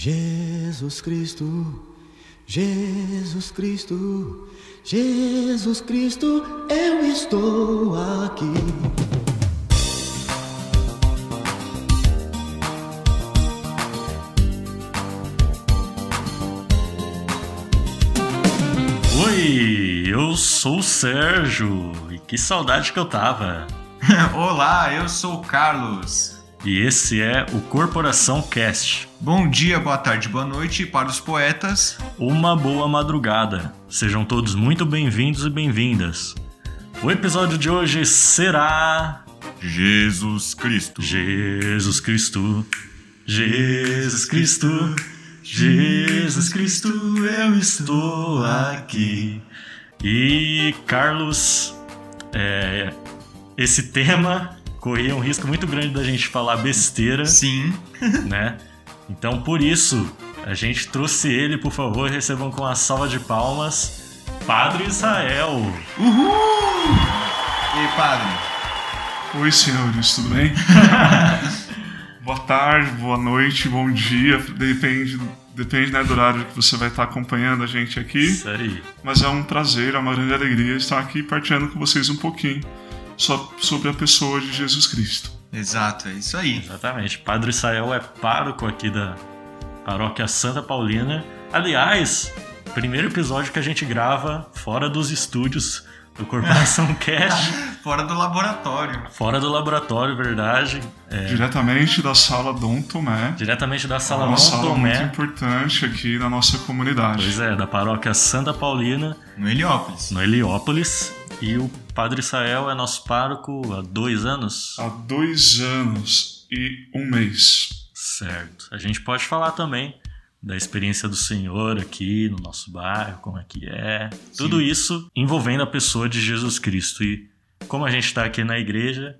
Jesus Cristo, Jesus Cristo, Jesus Cristo, eu estou aqui. Oi, eu sou o Sérgio e que saudade que eu tava. Olá, eu sou o Carlos. E esse é o Corporação Cast. Bom dia, boa tarde, boa noite para os poetas. Uma boa madrugada. Sejam todos muito bem-vindos e bem-vindas. O episódio de hoje será Jesus Cristo. Jesus Cristo, Jesus Cristo, Jesus Cristo, eu estou aqui. E Carlos, é, esse tema corria um risco muito grande da gente falar besteira, Sim. né? Então por isso a gente trouxe ele, por favor, recebam com uma salva de palmas, Padre Israel. Uhul! E aí, padre? Oi, senhores, tudo bem? boa tarde, boa noite, bom dia, depende, depende né, do horário que você vai estar acompanhando a gente aqui. Isso aí. Mas é um prazer, é uma grande alegria estar aqui partilhando com vocês um pouquinho sobre a pessoa de Jesus Cristo. Exato, é isso aí. Exatamente. Padre Israel é pároco aqui da paróquia Santa Paulina. Aliás, primeiro episódio que a gente grava fora dos estúdios do Corporação Cast, Fora do laboratório. fora do laboratório, verdade. É, Diretamente da sala Dom Tomé. diretamente da sala uma Dom sala muito Tomé. importante aqui na nossa comunidade. Pois é, da paróquia Santa Paulina, No Heliópolis. no Heliópolis. E o Padre Israel é nosso pároco há dois anos. Há dois anos e um mês. Certo. A gente pode falar também da experiência do Senhor aqui no nosso bairro, como é que é. Tudo isso envolvendo a pessoa de Jesus Cristo. E como a gente está aqui na igreja,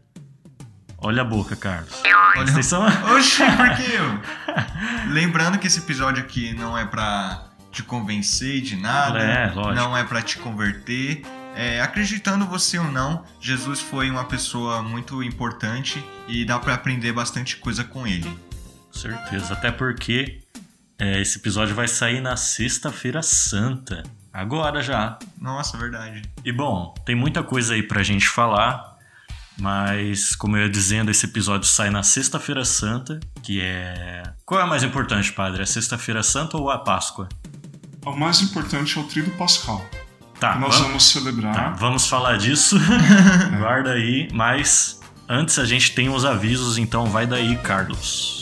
olha a boca, Carlos. Olha- Vocês são... Oxi, por que eu? Lembrando que esse episódio aqui não é pra te convencer de nada, É, lógico. não é pra te converter. É, acreditando você ou não, Jesus foi uma pessoa muito importante e dá pra aprender bastante coisa com ele. Com certeza. Até porque é, esse episódio vai sair na Sexta-feira Santa. Agora já. Nossa, verdade. E bom, tem muita coisa aí pra gente falar, mas como eu ia dizendo, esse episódio sai na Sexta-feira Santa, que é. Qual é a mais importante, padre? A Sexta-feira Santa ou a Páscoa? O mais importante é o Tríduo Pascal, Tá, nós vamos, vamos celebrar. tá, vamos falar disso. Guarda aí, mas antes a gente tem os avisos, então vai daí, Carlos.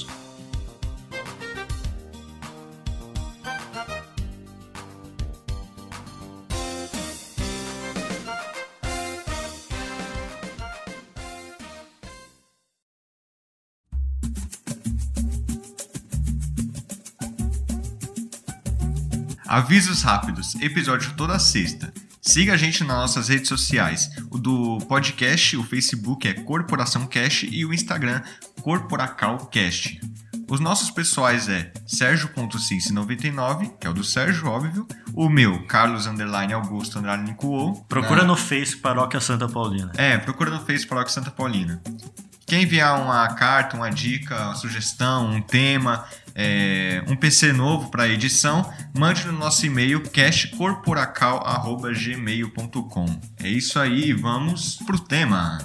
Avisos rápidos, episódio toda sexta. Siga a gente nas nossas redes sociais. O do podcast, o Facebook é Corporação Cast e o Instagram CorporacalCast. Os nossos pessoais é Sérgio.cince99, que é o do Sérgio, óbvio. O meu, Carlos Underline Augusto Cuou. Procura Na- no Face Paróquia Santa Paulina. É, procura no Face Paróquia Santa Paulina. Quem enviar uma carta, uma dica, uma sugestão, um tema, é, um PC novo para edição, mande no nosso e-mail castcorporacal.gmail.com. É isso aí, vamos pro tema.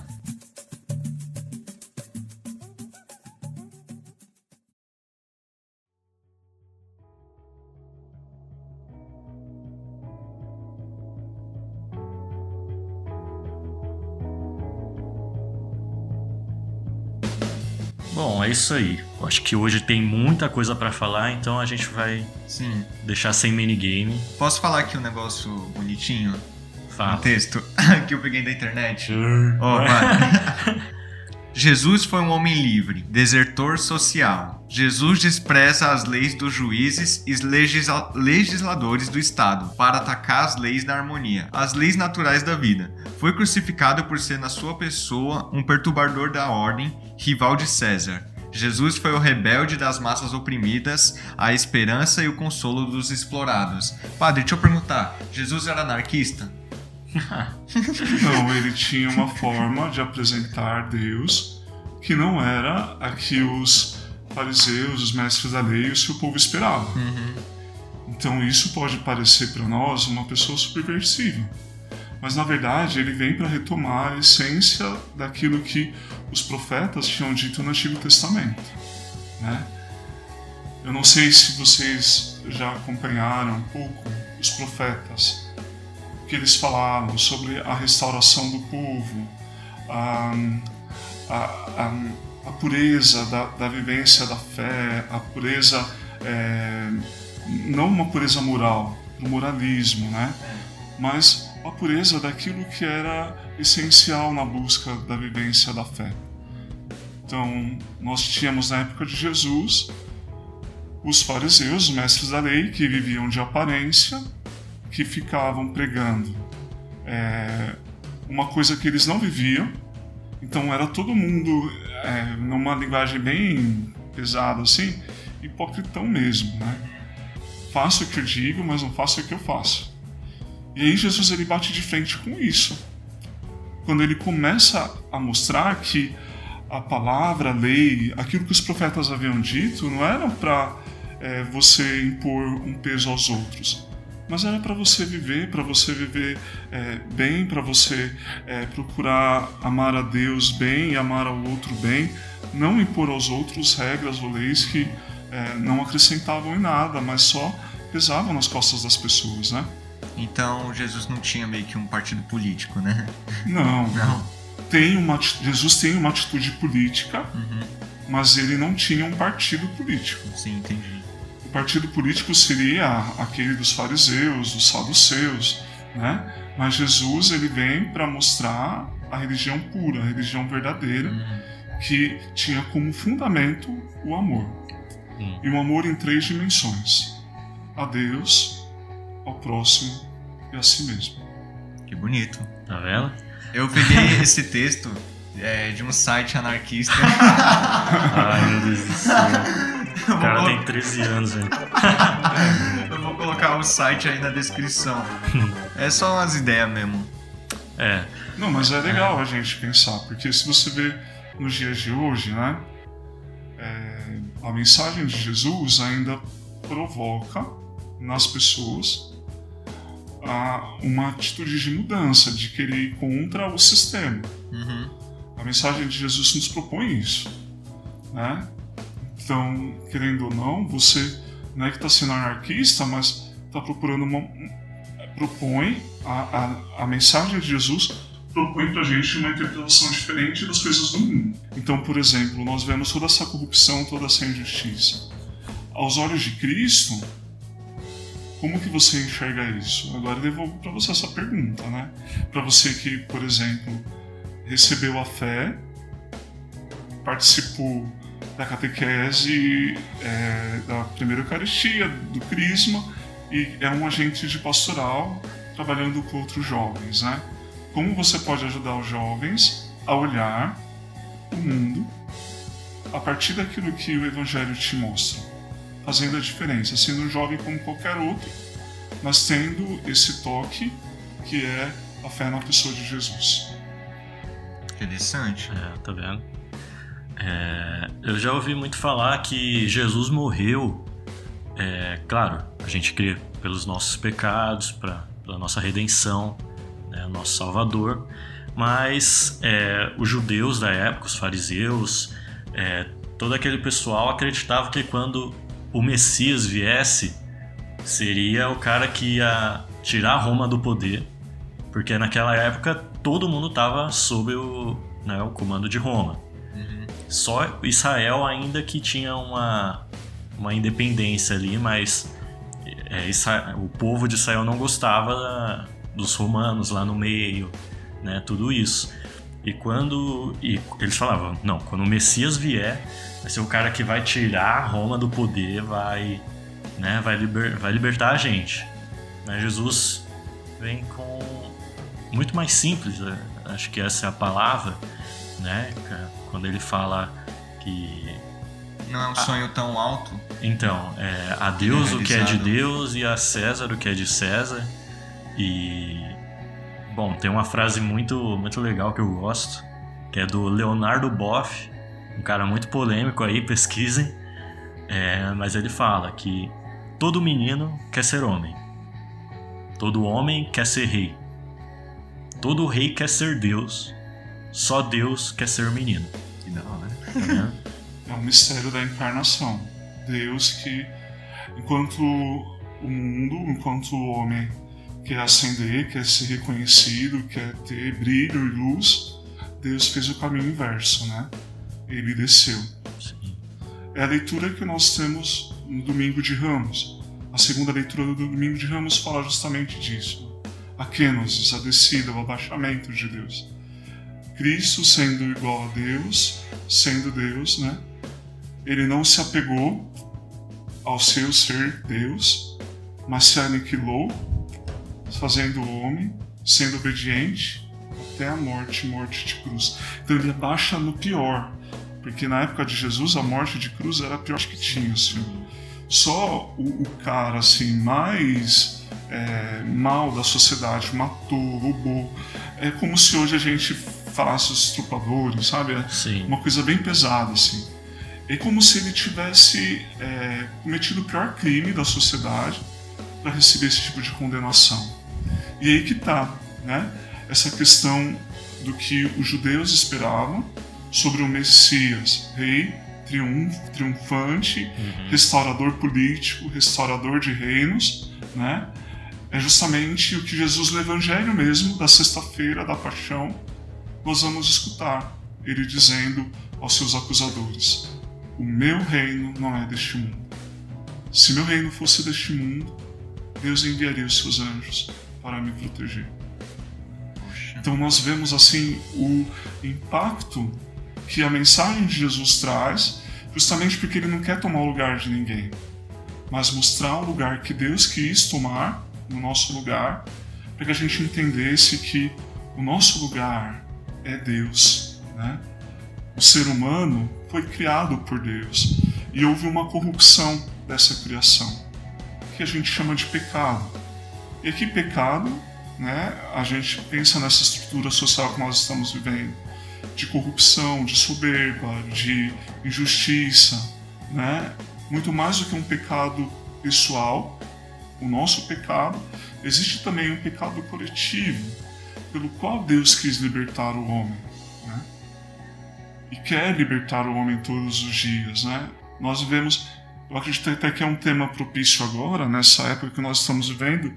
Bom, é isso aí. Eu acho que hoje tem muita coisa pra falar, então a gente vai Sim. deixar sem minigame. Posso falar aqui um negócio bonitinho? Um Fala. texto que eu peguei da internet? Ó, vai. Jesus foi um homem livre, desertor social. Jesus despreza as leis dos juízes e legisla- legisladores do Estado para atacar as leis da harmonia, as leis naturais da vida. Foi crucificado por ser na sua pessoa um perturbador da ordem, rival de César. Jesus foi o rebelde das massas oprimidas, a esperança e o consolo dos explorados. Padre, deixa eu perguntar: Jesus era anarquista? Não, ele tinha uma forma de apresentar Deus que não era a que os fariseus, os mestres da lei, o seu povo esperava. Então isso pode parecer para nós uma pessoa subversiva, mas na verdade ele vem para retomar a essência daquilo que os profetas tinham dito no Antigo Testamento, né? Eu não sei se vocês já acompanharam um pouco os profetas, o que eles falaram sobre a restauração do povo, a, a, a, a pureza da, da, vivência da fé, a pureza, é, não uma pureza moral, o moralismo, né? mas a pureza daquilo que era essencial na busca da vivência da fé. Então, nós tínhamos na época de Jesus os fariseus, os mestres da lei, que viviam de aparência, que ficavam pregando é, uma coisa que eles não viviam. Então era todo mundo, é, numa linguagem bem pesada assim, hipocritão mesmo, né? Faço o que eu digo, mas não faço o que eu faço. E aí Jesus ele bate de frente com isso. Quando ele começa a mostrar que a palavra, a lei, aquilo que os profetas haviam dito, não era para é, você impor um peso aos outros, mas era para você viver, para você viver é, bem, para você é, procurar amar a Deus bem e amar ao outro bem, não impor aos outros regras ou leis que é, não acrescentavam em nada, mas só pesavam nas costas das pessoas, né? Então Jesus não tinha meio que um partido político, né? Não, não. Tem uma, Jesus tem uma atitude política, uhum. mas ele não tinha um partido político. Sim, entendi partido político seria aquele dos fariseus, dos saduceus, né? Mas Jesus ele vem para mostrar a religião pura, a religião verdadeira, uhum. que tinha como fundamento o amor. E o amor em três dimensões: a Deus, ao próximo e a si mesmo. Que bonito. Tá vendo? Eu peguei esse texto é, de um site anarquista. Ai, meu Deus do céu. O cara tem 13 anos, velho. Eu vou colocar o site aí na descrição. É só umas ideias mesmo. É. Não, mas é legal é. a gente pensar, porque se você vê nos dias de hoje, né? É, a mensagem de Jesus ainda provoca nas pessoas a, uma atitude de mudança, de querer ir contra o sistema. Uhum. A mensagem de Jesus nos propõe isso. Né? Então, querendo ou não, você não é que está sendo anarquista, mas está procurando uma. propõe a, a, a mensagem de Jesus propõe para a gente uma interpretação diferente das coisas do mundo. Então, por exemplo, nós vemos toda essa corrupção, toda essa injustiça. Aos olhos de Cristo, como que você enxerga isso? Agora devolvo para você essa pergunta, né? Para você que, por exemplo, recebeu a fé, participou da catequese é, da primeira Eucaristia, do Crisma, e é um agente de pastoral trabalhando com outros jovens. Né? Como você pode ajudar os jovens a olhar o mundo a partir daquilo que o Evangelho te mostra, fazendo a diferença, sendo um jovem como qualquer outro, mas tendo esse toque que é a fé na pessoa de Jesus. Interessante. É, tá vendo? É, eu já ouvi muito falar que Jesus morreu, é, claro, a gente crê pelos nossos pecados, pra, pela nossa redenção, né, nosso Salvador, mas é, os judeus da época, os fariseus, é, todo aquele pessoal acreditava que quando o Messias viesse, seria o cara que ia tirar Roma do poder, porque naquela época todo mundo estava sob o, né, o comando de Roma. Só Israel ainda que tinha uma, uma independência ali, mas é, Israel, o povo de Israel não gostava da, dos romanos lá no meio, né? Tudo isso. E quando e eles falavam, não, quando o Messias vier, vai ser o cara que vai tirar Roma do poder, vai, né, vai, liber, vai libertar a gente. Né? Jesus vem com muito mais simples, né? acho que essa é a palavra, né? Quando ele fala que. Não é um sonho tão alto. Então, é, a Deus o que é de Deus e a César o que é de César. E. Bom, tem uma frase muito, muito legal que eu gosto, que é do Leonardo Boff, um cara muito polêmico aí, pesquisem. É, mas ele fala que todo menino quer ser homem, todo homem quer ser rei, todo rei quer ser Deus, só Deus quer ser menino. Que da hora. Tá vendo? É o mistério da encarnação. Deus que, enquanto o mundo, enquanto o homem quer ascender, quer ser reconhecido, quer ter brilho e luz, Deus fez o caminho inverso, né? Ele desceu. Sim. É a leitura que nós temos no Domingo de Ramos. A segunda leitura do Domingo de Ramos fala justamente disso. A kenosis, a descida, o abaixamento de Deus. Cristo sendo igual a Deus, sendo Deus, né? Ele não se apegou ao seu ser Deus, mas se aniquilou, fazendo homem, sendo obediente até a morte, morte de cruz. Então ele abaixa no pior, porque na época de Jesus a morte de cruz era a pior que tinha, assim. Só o, o cara assim mais é, mal da sociedade matou, roubou. É como se hoje a gente falasse os estrupadores, sabe? É Sim. uma coisa bem pesada assim. É como se ele tivesse é, cometido o pior crime da sociedade para receber esse tipo de condenação. E aí que tá, né? Essa questão do que os judeus esperavam sobre o Messias, rei, triunf, triunfante, restaurador político, restaurador de reinos, né? É justamente o que Jesus no Evangelho mesmo, da sexta-feira da paixão, nós vamos escutar. Ele dizendo aos seus acusadores: O meu reino não é deste mundo. Se meu reino fosse deste mundo, Deus enviaria os seus anjos para me proteger. Então nós vemos assim o impacto que a mensagem de Jesus traz, justamente porque ele não quer tomar o lugar de ninguém, mas mostrar o lugar que Deus quis tomar no nosso lugar, para que a gente entendesse que o nosso lugar é Deus, né? O ser humano foi criado por Deus e houve uma corrupção dessa criação, que a gente chama de pecado. E aqui pecado, né? A gente pensa nessa estrutura social que nós estamos vivendo, de corrupção, de soberba, de injustiça, né? Muito mais do que um pecado pessoal, o nosso pecado, existe também um pecado coletivo, pelo qual Deus quis libertar o homem, né? E quer libertar o homem todos os dias, né? Nós vivemos, eu acredito até que é um tema propício agora, nessa época que nós estamos vivendo,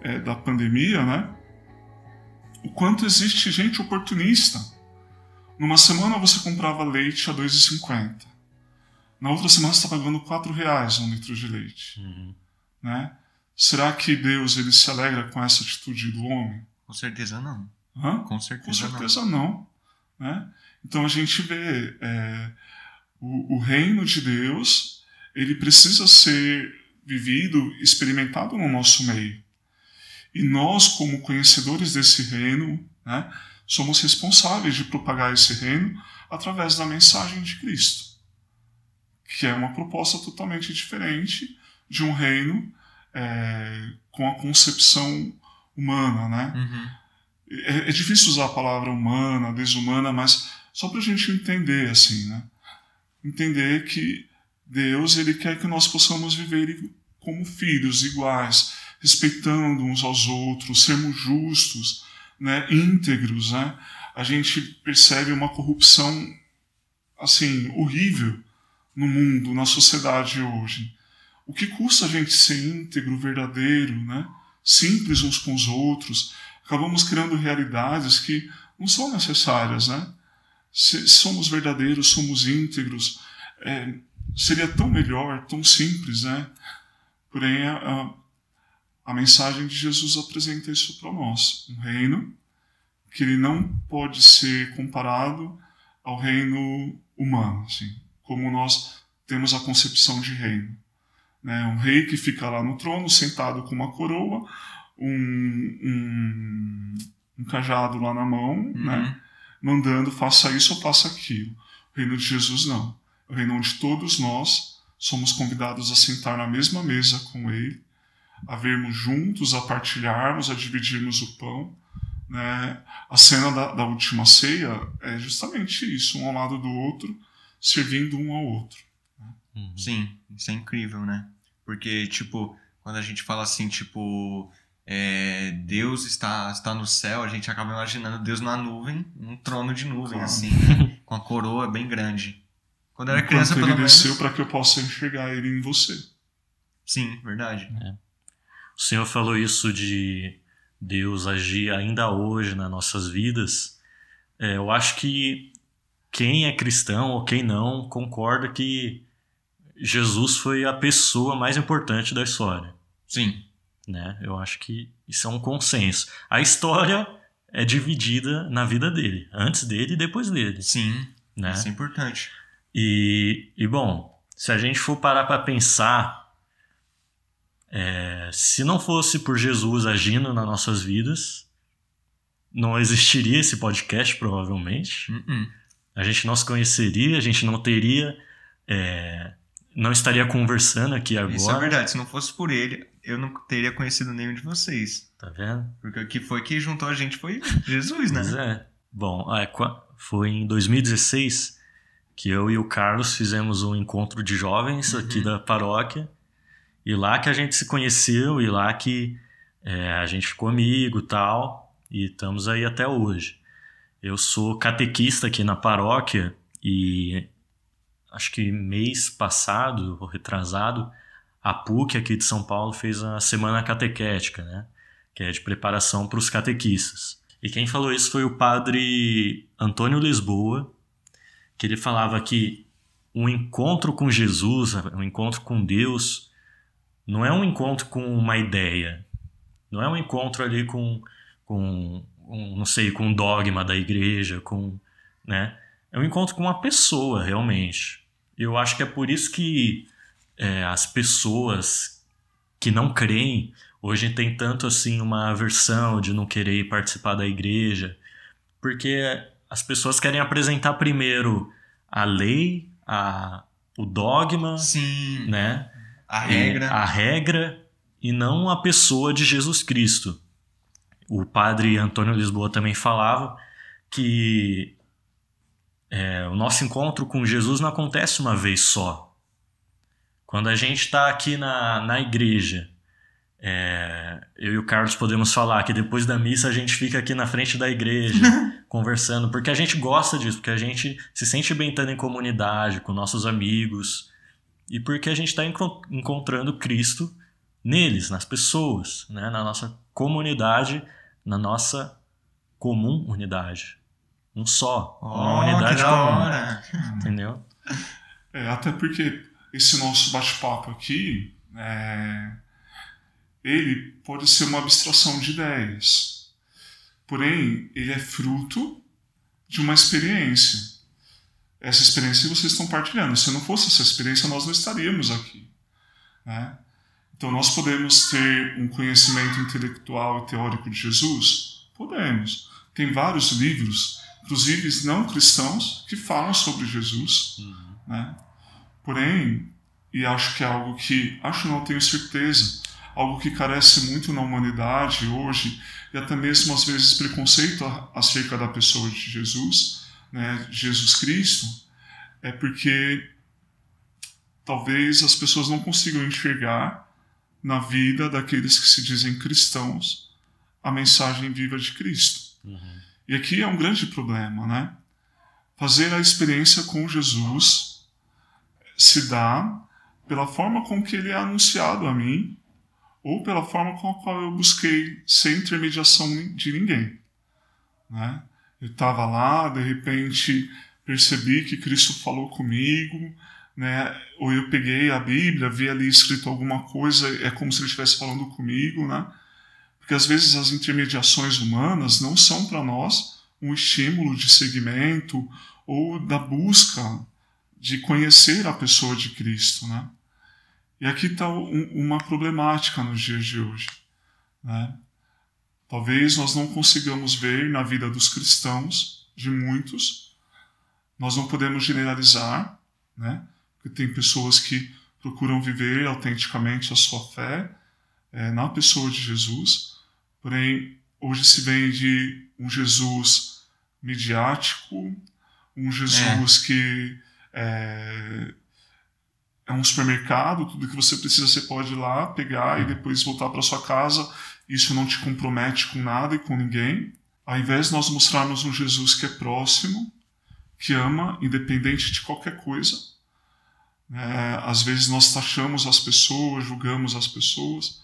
é, da pandemia, né? O quanto existe gente oportunista. Numa semana você comprava leite a 2,50. Na outra semana você está pagando 4 reais um litro de leite. Uhum. Né? Será que Deus ele se alegra com essa atitude do homem? Com certeza não. Hã? Com certeza, Com certeza não. né? Então a gente vê é, o, o reino de Deus, ele precisa ser vivido, experimentado no nosso meio. E nós, como conhecedores desse reino, né, somos responsáveis de propagar esse reino através da mensagem de Cristo, que é uma proposta totalmente diferente de um reino é, com a concepção humana, né? Uhum. É, é difícil usar a palavra humana, desumana, mas só para a gente entender, assim, né? Entender que Deus ele quer que nós possamos viver como filhos iguais, respeitando uns aos outros, sermos justos, né, íntegros, né? A gente percebe uma corrupção assim horrível no mundo, na sociedade hoje. O que custa a gente ser íntegro, verdadeiro, né? Simples uns com os outros. Acabamos criando realidades que não são necessárias, né? Se somos verdadeiros, somos íntegros, é, seria tão melhor, tão simples, né? Porém, a, a mensagem de Jesus apresenta isso para nós. Um reino que ele não pode ser comparado ao reino humano, assim, como nós temos a concepção de reino. Né? Um rei que fica lá no trono, sentado com uma coroa, um, um, um cajado lá na mão, né? mandando faça isso ou faça aquilo. O reino de Jesus não. É o reino onde todos nós somos convidados a sentar na mesma mesa com ele, a vermos juntos, a partilharmos, a dividirmos o pão. Né? A cena da, da última ceia é justamente isso, um ao lado do outro, servindo um ao outro. Uhum. Sim, isso é incrível, né? Porque, tipo, quando a gente fala assim, tipo, é, Deus está, está no céu, a gente acaba imaginando Deus na nuvem, num trono de nuvem, Claro. assim, né? com a coroa bem grande. Quando eu era criança, Enquanto pelo ele menos. desceu para que eu possa enxergar ele em você. Sim, verdade. O Senhor falou isso de Deus agir ainda hoje nas nossas vidas. É, eu acho que quem é cristão ou quem não concorda que Jesus foi a pessoa mais importante da história. Sim. Né? Eu acho que isso é um consenso. A história é dividida na vida dele, antes dele e depois dele. Sim, Né? isso é importante. E, e bom, se a gente for parar para pensar, é, se não fosse por Jesus agindo nas nossas vidas, não existiria esse podcast, provavelmente. Uh-uh. A gente não se conheceria, a gente não teria. é, não estaria conversando aqui agora. Isso é verdade. Se não fosse por ele, eu não teria conhecido nenhum de vocês. Tá vendo? Porque o que foi que juntou a gente foi Jesus, né? Pois é. Bom, é, foi em 2016 que eu e o Carlos fizemos um encontro de jovens aqui da paróquia. E lá que a gente se conheceu, e lá que é, a gente ficou amigo tal. E estamos aí até hoje. Eu sou catequista aqui na paróquia e acho que mês passado, ou retrasado, a PUC aqui de São Paulo fez a Semana Catequética, né? Que é de preparação para os catequistas. E quem falou isso foi o padre Antônio Lisboa, que ele falava que um encontro com Jesus, um encontro com Deus, não é um encontro com uma ideia, não é um encontro ali com, com um, não sei, com um dogma da igreja, com, né? É um encontro com uma pessoa, realmente. Eu acho que é por isso que é, as pessoas que não creem hoje tem tanto assim uma aversão de não querer participar da igreja, porque as pessoas querem apresentar primeiro a lei, a, o dogma, Sim. né? A regra. A regra e não a pessoa de Jesus Cristo. O padre Antônio Lisboa também falava que é, o nosso encontro com Jesus não acontece uma vez só. Quando a gente está aqui na, na igreja, é, eu e o Carlos podemos falar que depois da missa a gente fica aqui na frente da igreja conversando, porque a gente gosta disso, porque a gente se sente bem estando em comunidade, com nossos amigos, e porque a gente está encontrando Cristo neles, nas pessoas, né? na nossa comunidade, na nossa comum unidade. Um só, uma Oh, que unidade da comum. Entendeu? É, até porque esse nosso bate-papo aqui, é, ele pode ser uma abstração de ideias. Porém, ele é fruto de uma experiência. Essa experiência vocês estão partilhando. Se não fosse essa experiência, nós não estaríamos aqui. Né? Então, nós podemos ter um conhecimento intelectual e teórico de Jesus? Podemos. Tem vários livros, inclusive não cristãos, que falam sobre Jesus. Né? Porém, e acho que é algo que, acho não, tenho certeza, algo que carece muito na humanidade hoje, e até mesmo às vezes preconceito a- acerca da pessoa de Jesus, né, Jesus Cristo, é porque talvez as pessoas não consigam enxergar na vida daqueles que se dizem cristãos a mensagem viva de Cristo. E aqui é um grande problema, né? Fazer a experiência com Jesus se dá pela forma com que ele é anunciado a mim ou pela forma com a qual eu busquei sem intermediação de ninguém. Né? Eu estava lá, de repente percebi que Cristo falou comigo, né? ou eu peguei a Bíblia, vi ali escrito alguma coisa, é como se ele estivesse falando comigo, né? porque às vezes as intermediações humanas não são para nós um estímulo de seguimento ou da busca de conhecer a pessoa de Cristo, né? E aqui está uma problemática nos dias de hoje, né? Talvez nós não consigamos ver na vida dos cristãos, de muitos, nós não podemos generalizar, né? Porque tem pessoas que procuram viver autenticamente a sua fé é, na pessoa de Jesus, porém hoje se vende um Jesus midiático, um Jesus que é, é um supermercado, tudo que você precisa você pode ir lá pegar e depois voltar para sua casa. Isso não te compromete com nada e com ninguém. Ao invés de nós mostrarmos um Jesus que é próximo, que ama, independente de qualquer coisa, é, às vezes nós taxamos as pessoas, julgamos as pessoas,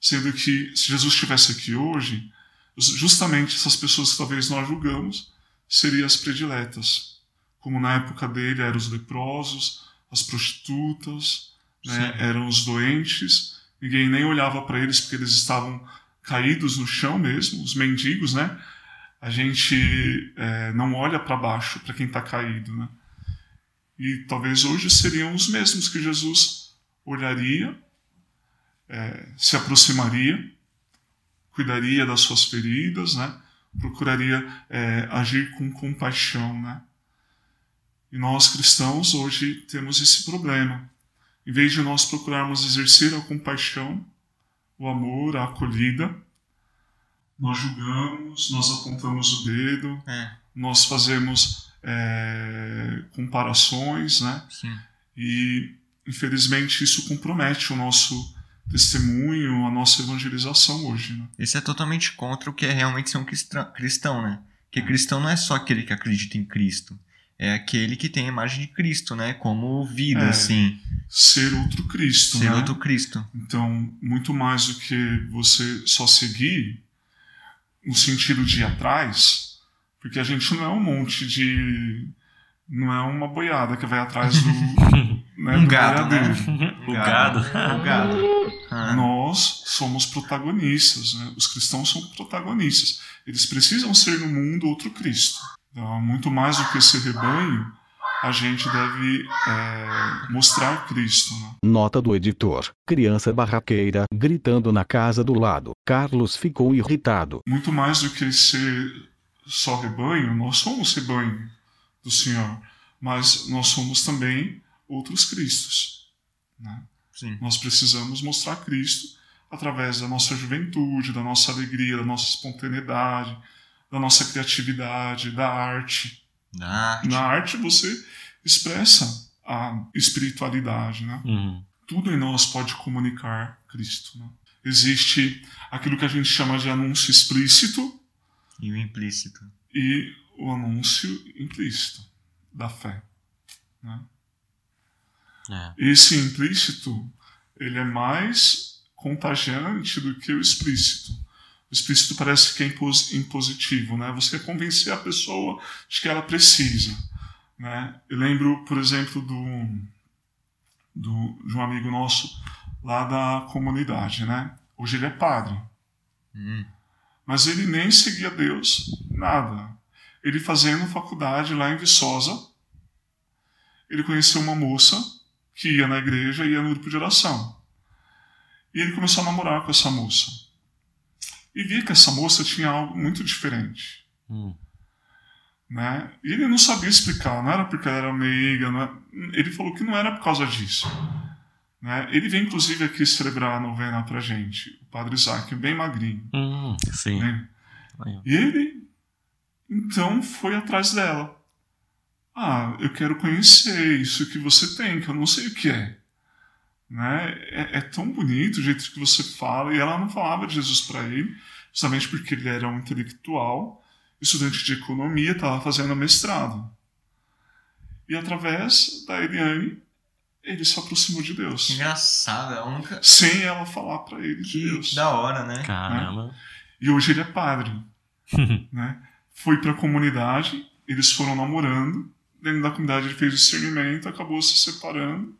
sendo que se Jesus estivesse aqui hoje, justamente essas pessoas que talvez nós julgamos seriam as prediletas, como na época dele eram os leprosos, as prostitutas, né, eram os doentes, ninguém nem olhava para eles porque eles estavam caídos no chão mesmo, os mendigos, né? A gente é, não olha para baixo para quem está caído, né? E talvez hoje seriam os mesmos que Jesus olharia, é, se aproximaria, cuidaria das suas feridas, né? Procuraria é, agir com compaixão, né? E nós cristãos hoje temos esse problema. Em vez de nós procurarmos exercer a compaixão, o amor, a acolhida, nós julgamos, nós apontamos o dedo, é. nós fazemos é, comparações, né? Sim. E infelizmente isso compromete o nosso testemunho, a nossa evangelização hoje. Né? Isso é totalmente contra o que é realmente ser um cristão, né? Porque cristão não é só aquele que acredita em Cristo é aquele que tem a imagem de Cristo, né? Como vida, é, assim. Ser outro Cristo, ser né? outro Cristo. Então, muito mais do que você só seguir no sentido de ir atrás, porque a gente não é um monte de... Não é uma boiada que vai atrás do... né, um do gado, né? O gado. O gado. Ah. Nós somos protagonistas, né? Os cristãos são protagonistas. Eles precisam ser no mundo outro Cristo. Então, muito mais do que esse rebanho, a gente deve é, mostrar Cristo. Né? Nota do editor: criança barraqueira gritando na casa do lado. Carlos ficou irritado. Muito mais do que ser só rebanho, nós somos rebanho do Senhor, mas nós somos também outros Cristos. Né? Nós precisamos mostrar Cristo através da nossa juventude, da nossa alegria, da nossa espontaneidade da nossa criatividade, da arte. Na arte. Na arte você expressa a espiritualidade, né? Uhum. Tudo em nós pode comunicar Cristo. Né? Existe aquilo que a gente chama de anúncio explícito e o implícito e o anúncio implícito da fé. Né? É. Esse implícito ele é mais contagiante do que o explícito. O explícito parece que é impositivo, né? Você convencer a pessoa de que ela precisa, né? Eu lembro, por exemplo, do, do de um amigo nosso lá da comunidade, né? Hoje ele é padre. Hum. Mas ele nem seguia Deus, nada. Ele fazendo faculdade lá em Viçosa, ele conheceu uma moça que ia na igreja e ia no grupo de oração. E ele começou a namorar com essa moça e vi que essa moça tinha algo muito diferente. Hum. Né? E ele não sabia explicar, não era porque ela era meiga, era... ele falou que não era por causa disso. Né? Ele veio inclusive aqui celebrar a novena pra gente, o padre Isaac, bem magrinho. Hum, sim. Né? E ele, então, foi atrás dela. Ah, eu quero conhecer isso que você tem, que eu não sei o que é. Né? É, é, tão bonito o jeito que você fala, e ela não falava de Jesus para ele, justamente porque ele era um intelectual, estudante de economia, estava fazendo mestrado. E através da Eliane, ele se aproximou de Deus. Que engraçado, ela nunca. Sem ela falar para ele que de Deus. Da hora, né? Caramba. Né? E hoje ele é padre. né? Foi para a comunidade, eles foram namorando. Dentro da comunidade ele fez discernimento, acabou se separando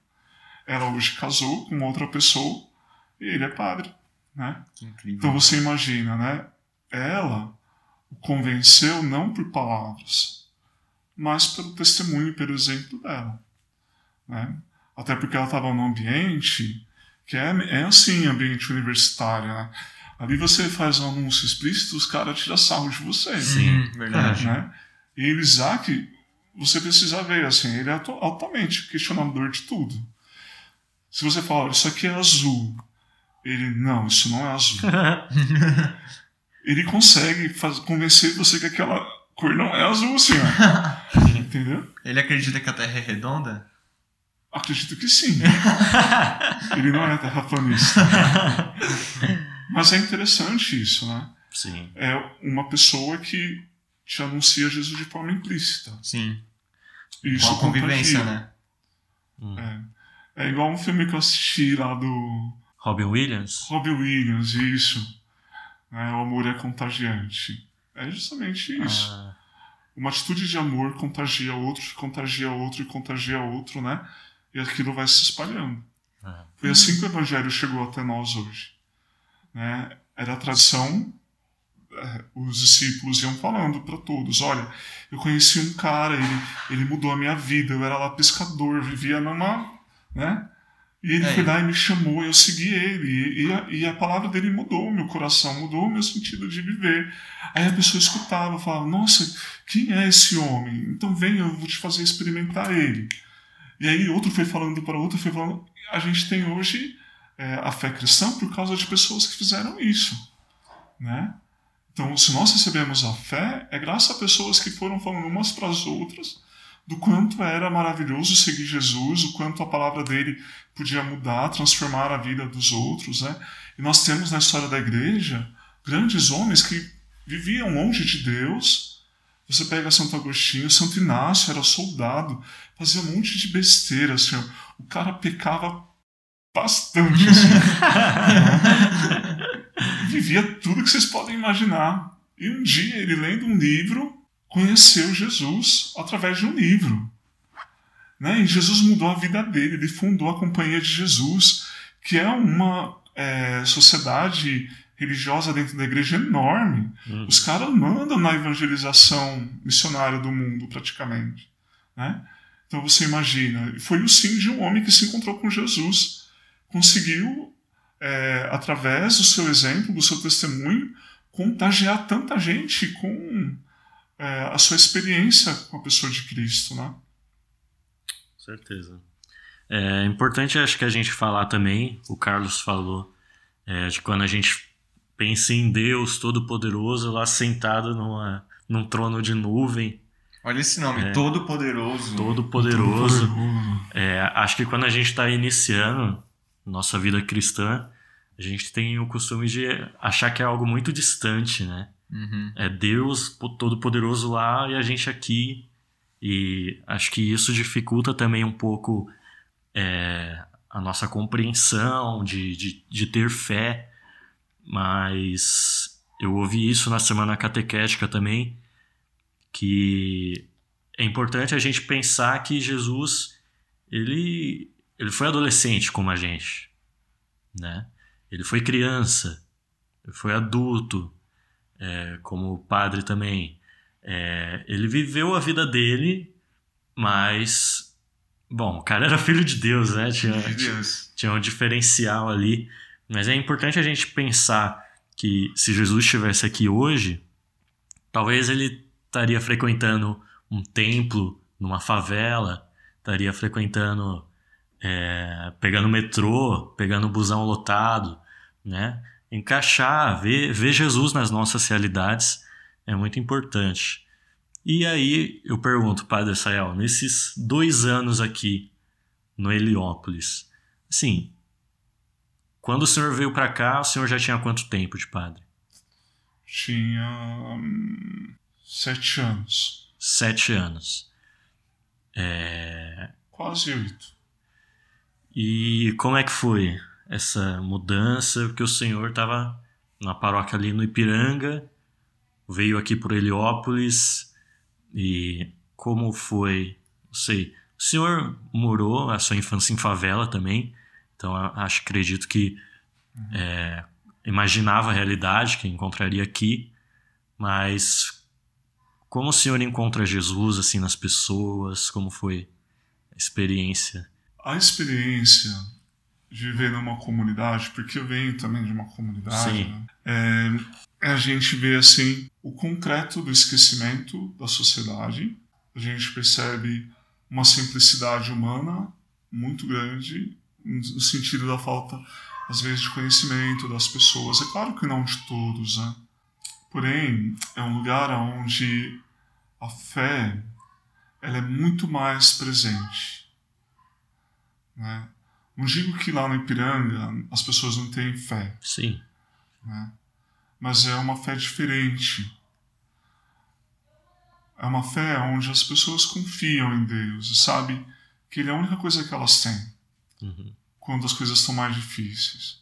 ela hoje casou com outra pessoa e ele é padre, né? Então você imagina, né? Ela o convenceu não por palavras, mas pelo testemunho, pelo exemplo dela, né? Até porque ela estava num ambiente que é, é assim, ambiente universitário, né? Ali você faz um anúncio explícito, os caras tiram sarro de você. Sim, verdade. Né? E o Isaac, você precisa ver, assim, ele é altamente questionador de tudo. Se você falar, isso aqui é azul, ele, não, isso não é azul. ele consegue faz, convencer você que aquela cor não é azul, senhor. Entendeu? Ele acredita que a Terra é redonda? Acredito que sim. Ele não é terraplanista. Mas é interessante isso, né? Sim. É uma pessoa que te anuncia Jesus de forma implícita. Sim. Isso Com a convivência, contagia. né? É. é igual um filme que eu assisti lá do Robin Williams? Robbie Williams, isso. É, o amor é contagiante. É justamente isso. Ah, Uma atitude de amor contagia outro, contagia outro e contagia outro, né? E aquilo vai se espalhando. ah, Foi assim que o evangelho chegou até nós hoje. Né? Era a tradição, eh, os discípulos iam falando para todos: olha, eu conheci um cara, ele, ele mudou a minha vida, eu era lá pescador, vivia numa. Né? E ele É, foi lá e me chamou, eu segui ele, e, e a, e a palavra dele mudou o meu coração, mudou o meu sentido de viver. Aí a pessoa escutava, falava: nossa, quem é esse homem? Então vem, eu vou te fazer experimentar ele. E aí outro foi falando para outro, foi falando. A gente tem hoje é, a fé cristã por causa de pessoas que fizeram isso, né? Então, se nós recebemos a fé, é graças a pessoas que foram falando umas para as outras do quanto era maravilhoso seguir Jesus, o quanto a palavra dele podia mudar, transformar a vida dos outros, né? E nós temos na história da igreja grandes homens que viviam longe de Deus. Você pega Santo Agostinho, Santo Inácio era soldado, fazia um monte de besteira, assim, o cara pecava bastante, assim. Vivia tudo que vocês podem imaginar. E um dia ele lendo um livro, conheceu Jesus através de um livro. Né? E Jesus mudou a vida dele, ele fundou a Companhia de Jesus, que é uma é, sociedade religiosa dentro da igreja enorme. Uhum. Os caras mandam na evangelização missionária do mundo, praticamente. Né? Então você imagina, foi o sim de um homem que se encontrou com Jesus, conseguiu, é, através do seu exemplo, do seu testemunho, contagiar tanta gente com é, a sua experiência com a pessoa de Cristo, né? certeza. É importante, acho que a gente falar também, o Carlos falou, é, de quando a gente pensa em Deus Todo-Poderoso lá sentado numa, num trono de nuvem, Olha esse nome, Todo-Poderoso. Todo-Poderoso. É, acho que quando a gente está iniciando nossa vida cristã, a gente tem o costume de achar que é algo muito distante, né? Uhum. É Deus po- Todo-Poderoso lá e a gente aqui. E acho que isso dificulta também um pouco é, a nossa compreensão de, de, de ter fé. Mas eu ouvi isso na semana catequética também, que é importante a gente pensar que Jesus ele, ele foi adolescente como a gente, né? Ele foi criança, ele foi adulto, é, como padre também. É, ele viveu a vida dele, mas bom, o cara era filho de Deus, né? Tinha, De Deus. tinha um diferencial ali. Mas é importante a gente pensar que se Jesus estivesse aqui hoje, talvez ele estaria frequentando um templo numa favela, estaria frequentando, é, pegando metrô, pegando busão lotado, né? Encaixar, ver, ver Jesus nas nossas realidades é muito importante. E aí eu pergunto, Padre Sael, nesses dois anos aqui no Heliópolis, assim, quando o senhor veio para cá, o senhor já tinha quanto tempo de padre? Tinha hum, sete anos, Sete anos. É, quase oito. E como é que foi essa mudança? Porque o senhor estava na paróquia ali no Ipiranga, veio aqui por Heliópolis e como foi? Não sei. O senhor morou a sua infância em favela também, então acho, acredito que é, imaginava a realidade que encontraria aqui, mas como o senhor encontra Jesus assim nas pessoas? Como foi a experiência? A experiência de viver numa comunidade, porque eu venho também de uma comunidade, né? é, é a gente vê assim o concreto do esquecimento da sociedade. A gente percebe uma simplicidade humana muito grande no sentido da falta às vezes de conhecimento das pessoas. É claro que não de todos, né? Porém, é um lugar onde a fé ela é muito mais presente Né? Não digo que lá no Ipiranga as pessoas não têm fé, Sim. né? mas é uma fé diferente. É uma fé onde as pessoas confiam em Deus e sabem que Ele é a única coisa que elas têm Uhum. quando as coisas estão mais difíceis.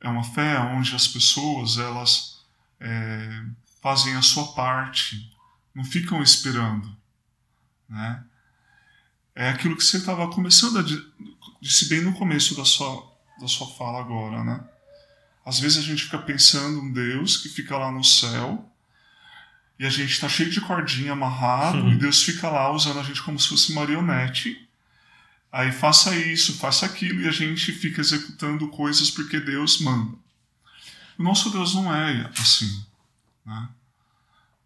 É uma fé onde as pessoas elas é, fazem a sua parte, não ficam esperando, né? É aquilo que você estava começando a disse bem no começo da sua da sua fala agora, né? Às vezes a gente fica pensando um Deus que fica lá no céu e a gente está cheio de cordinha amarrado e Deus fica lá usando a gente como se fosse marionete Aí faça isso, faça aquilo e a gente fica executando coisas porque Deus manda. O nosso Deus não é assim. Né?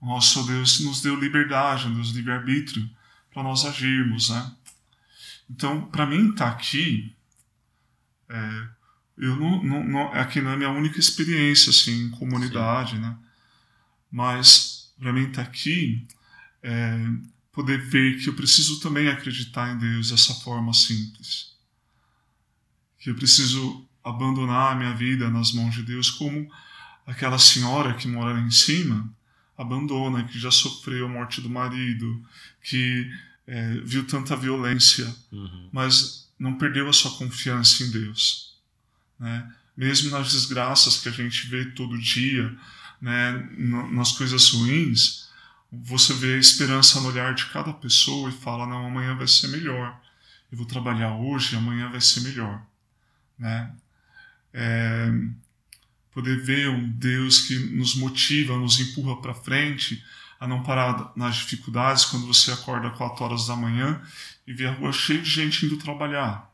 O nosso Deus nos deu liberdade, nos deu livre-arbítrio para nós agirmos. Né? Então, para mim estar aqui, é, eu não, não, não, aqui não é a minha única experiência assim, em comunidade, né? mas para mim estar aqui é, poder ver que eu preciso também acreditar em Deus dessa forma simples. Que eu preciso abandonar a minha vida nas mãos de Deus, como aquela senhora que mora lá em cima abandona, que já sofreu a morte do marido, que é, viu tanta violência, Uhum. mas não perdeu a sua confiança em Deus. Né? Mesmo nas desgraças que a gente vê todo dia, né, nas coisas ruins, você vê a esperança no olhar de cada pessoa e fala: não, amanhã vai ser melhor. Eu vou trabalhar hoje, amanhã vai ser melhor. Né? É, poder ver um Deus que nos motiva, nos empurra para frente, a não parar nas dificuldades quando você acorda 4 horas da manhã e vê a rua cheia de gente indo trabalhar.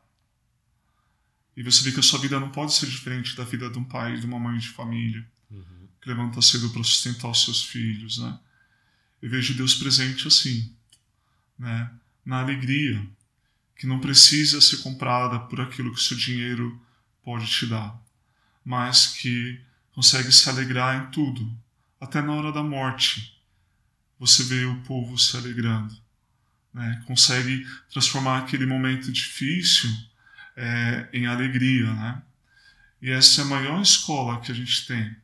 E você vê que a sua vida não pode ser diferente da vida de um pai e de uma mãe de família Uhum. que levanta cedo para sustentar os seus filhos, né? Eu vejo Deus presente assim, né? Na alegria, que não precisa ser comprada por aquilo que o seu dinheiro pode te dar, mas que consegue se alegrar em tudo, até na hora da morte. Você vê o povo se alegrando, né? Consegue transformar aquele momento difícil é, em alegria, né? E essa é a maior escola que a gente tem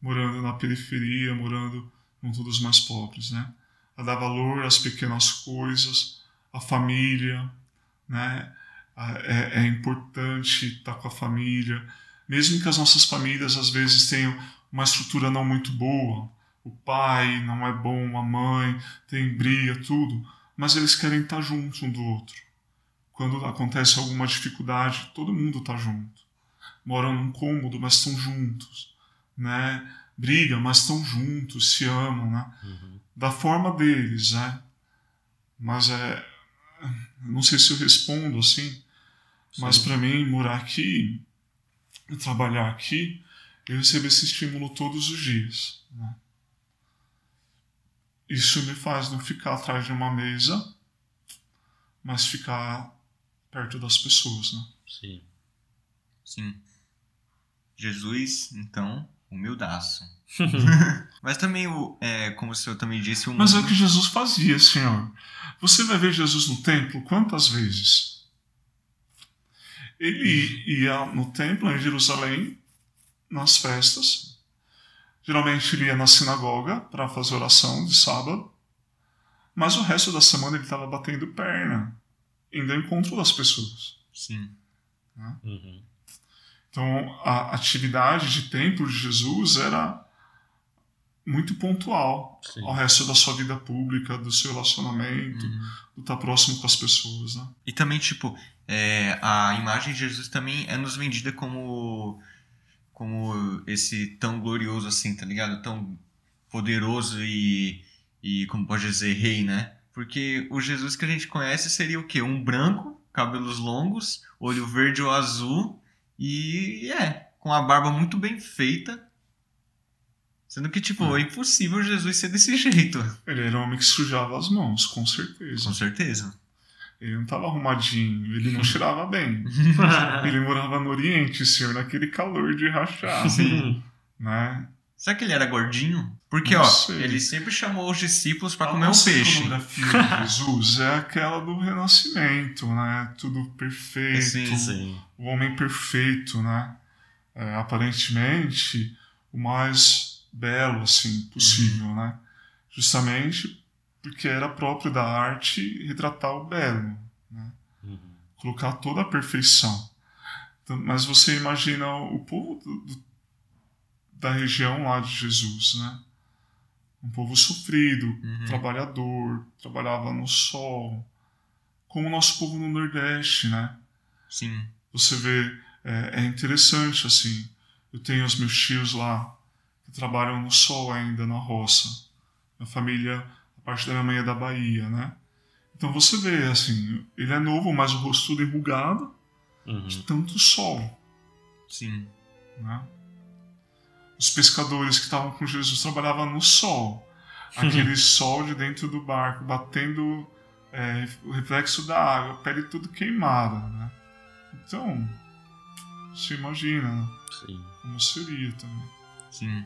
morando na periferia, morando junto dos mais pobres, né? A dar valor às pequenas coisas, à família, né? É, é importante estar com a família, mesmo que as nossas famílias às vezes tenham uma estrutura não muito boa, o pai não é bom, a mãe tem briga, tudo, mas eles querem estar juntos um do outro. Quando acontece alguma dificuldade, todo mundo está junto. Moram num cômodo, mas estão juntos né? Brigam, mas estão juntos, se amam, né? Uhum. Da forma deles, né? Mas é. Não sei se eu respondo assim, mas para mim, morar aqui, trabalhar aqui, eu recebo esse estímulo todos os dias, né? Isso me faz não ficar atrás de uma mesa, mas ficar perto das pessoas, né? Sim. Sim. Jesus, então, humildaço. Mas também, o, é, como o senhor também disse, o Mas é mundo- o que Jesus fazia, Senhor. Você vai ver Jesus no templo quantas vezes? Ele ia no templo em Jerusalém, nas festas. Geralmente ele ia na sinagoga para fazer oração de sábado. Mas o resto da semana ele estava batendo perna, indo ao encontro das pessoas. Sim. Uhum. Então, a atividade de templo de Jesus era muito pontual Sim. ao resto da sua vida pública, do seu relacionamento, Uhum. do estar próximo com as pessoas, né? E também, tipo, é, a imagem de Jesus também é nos vendida como como esse tão glorioso assim, tá ligado? Tão poderoso e, e como pode dizer, rei, né? Porque o Jesus que a gente conhece seria o quê? Um branco, cabelos longos, olho verde ou azul e é, com a barba muito bem feita. Sendo que, tipo, é impossível Jesus ser desse jeito. Ele era um homem que sujava as mãos, com certeza. Com certeza. Ele não estava arrumadinho, ele não cheirava bem. ele morava no Oriente, senhor, naquele calor de rachar, Sim. né? Será que ele era gordinho? Porque, Não ó, sei. ele sempre chamou os discípulos para A comer um peixe. iconografia de Jesus é aquela do renascimento, né? Tudo perfeito, Sim, Sim. o homem perfeito, né? É, aparentemente o mais belo assim possível, né? Justamente porque era próprio da arte retratar o belo, né? Uhum. colocar toda a perfeição. Então, mas você imagina o povo do- do- da região lá de Jesus, né? Um povo sofrido, Uhum. trabalhador, trabalhava no sol, como o nosso povo no Nordeste, né? Sim. Você vê, é, é interessante assim. Eu tenho os meus tios lá que trabalham no sol ainda na roça. Minha família, parte da minha mãe é da Bahia, né? Então você vê assim, ele é novo, mas o rosto tudo enrugado Uhum. de tanto sol, Sim. né? Os pescadores que estavam com Jesus trabalhavam no sol, aquele sol de dentro do barco batendo é, o reflexo da água, a pele tudo queimada, né? Então, você imagina Sim. como seria também. Sim.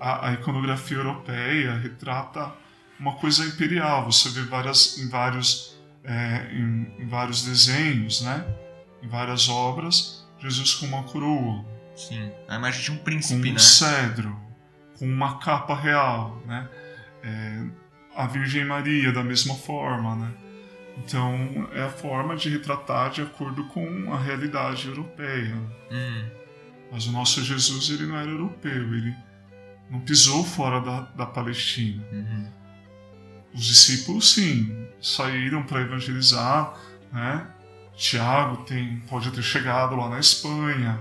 A, a iconografia europeia retrata uma coisa imperial. Você vê várias, em vários é, em, em vários desenhos, né? Em várias obras, Jesus com uma coroa, Sim. A imagem de um com príncipe, um né? cedro, com uma capa real, né? É, a Virgem Maria da mesma forma, né? Então é a forma de retratar de acordo com a realidade europeia. Hum. Mas o nosso Jesus ele não era europeu, ele não pisou fora da, da Palestina. Uhum. Os discípulos sim saíram para evangelizar, né? Tiago tem pode ter chegado lá na Espanha,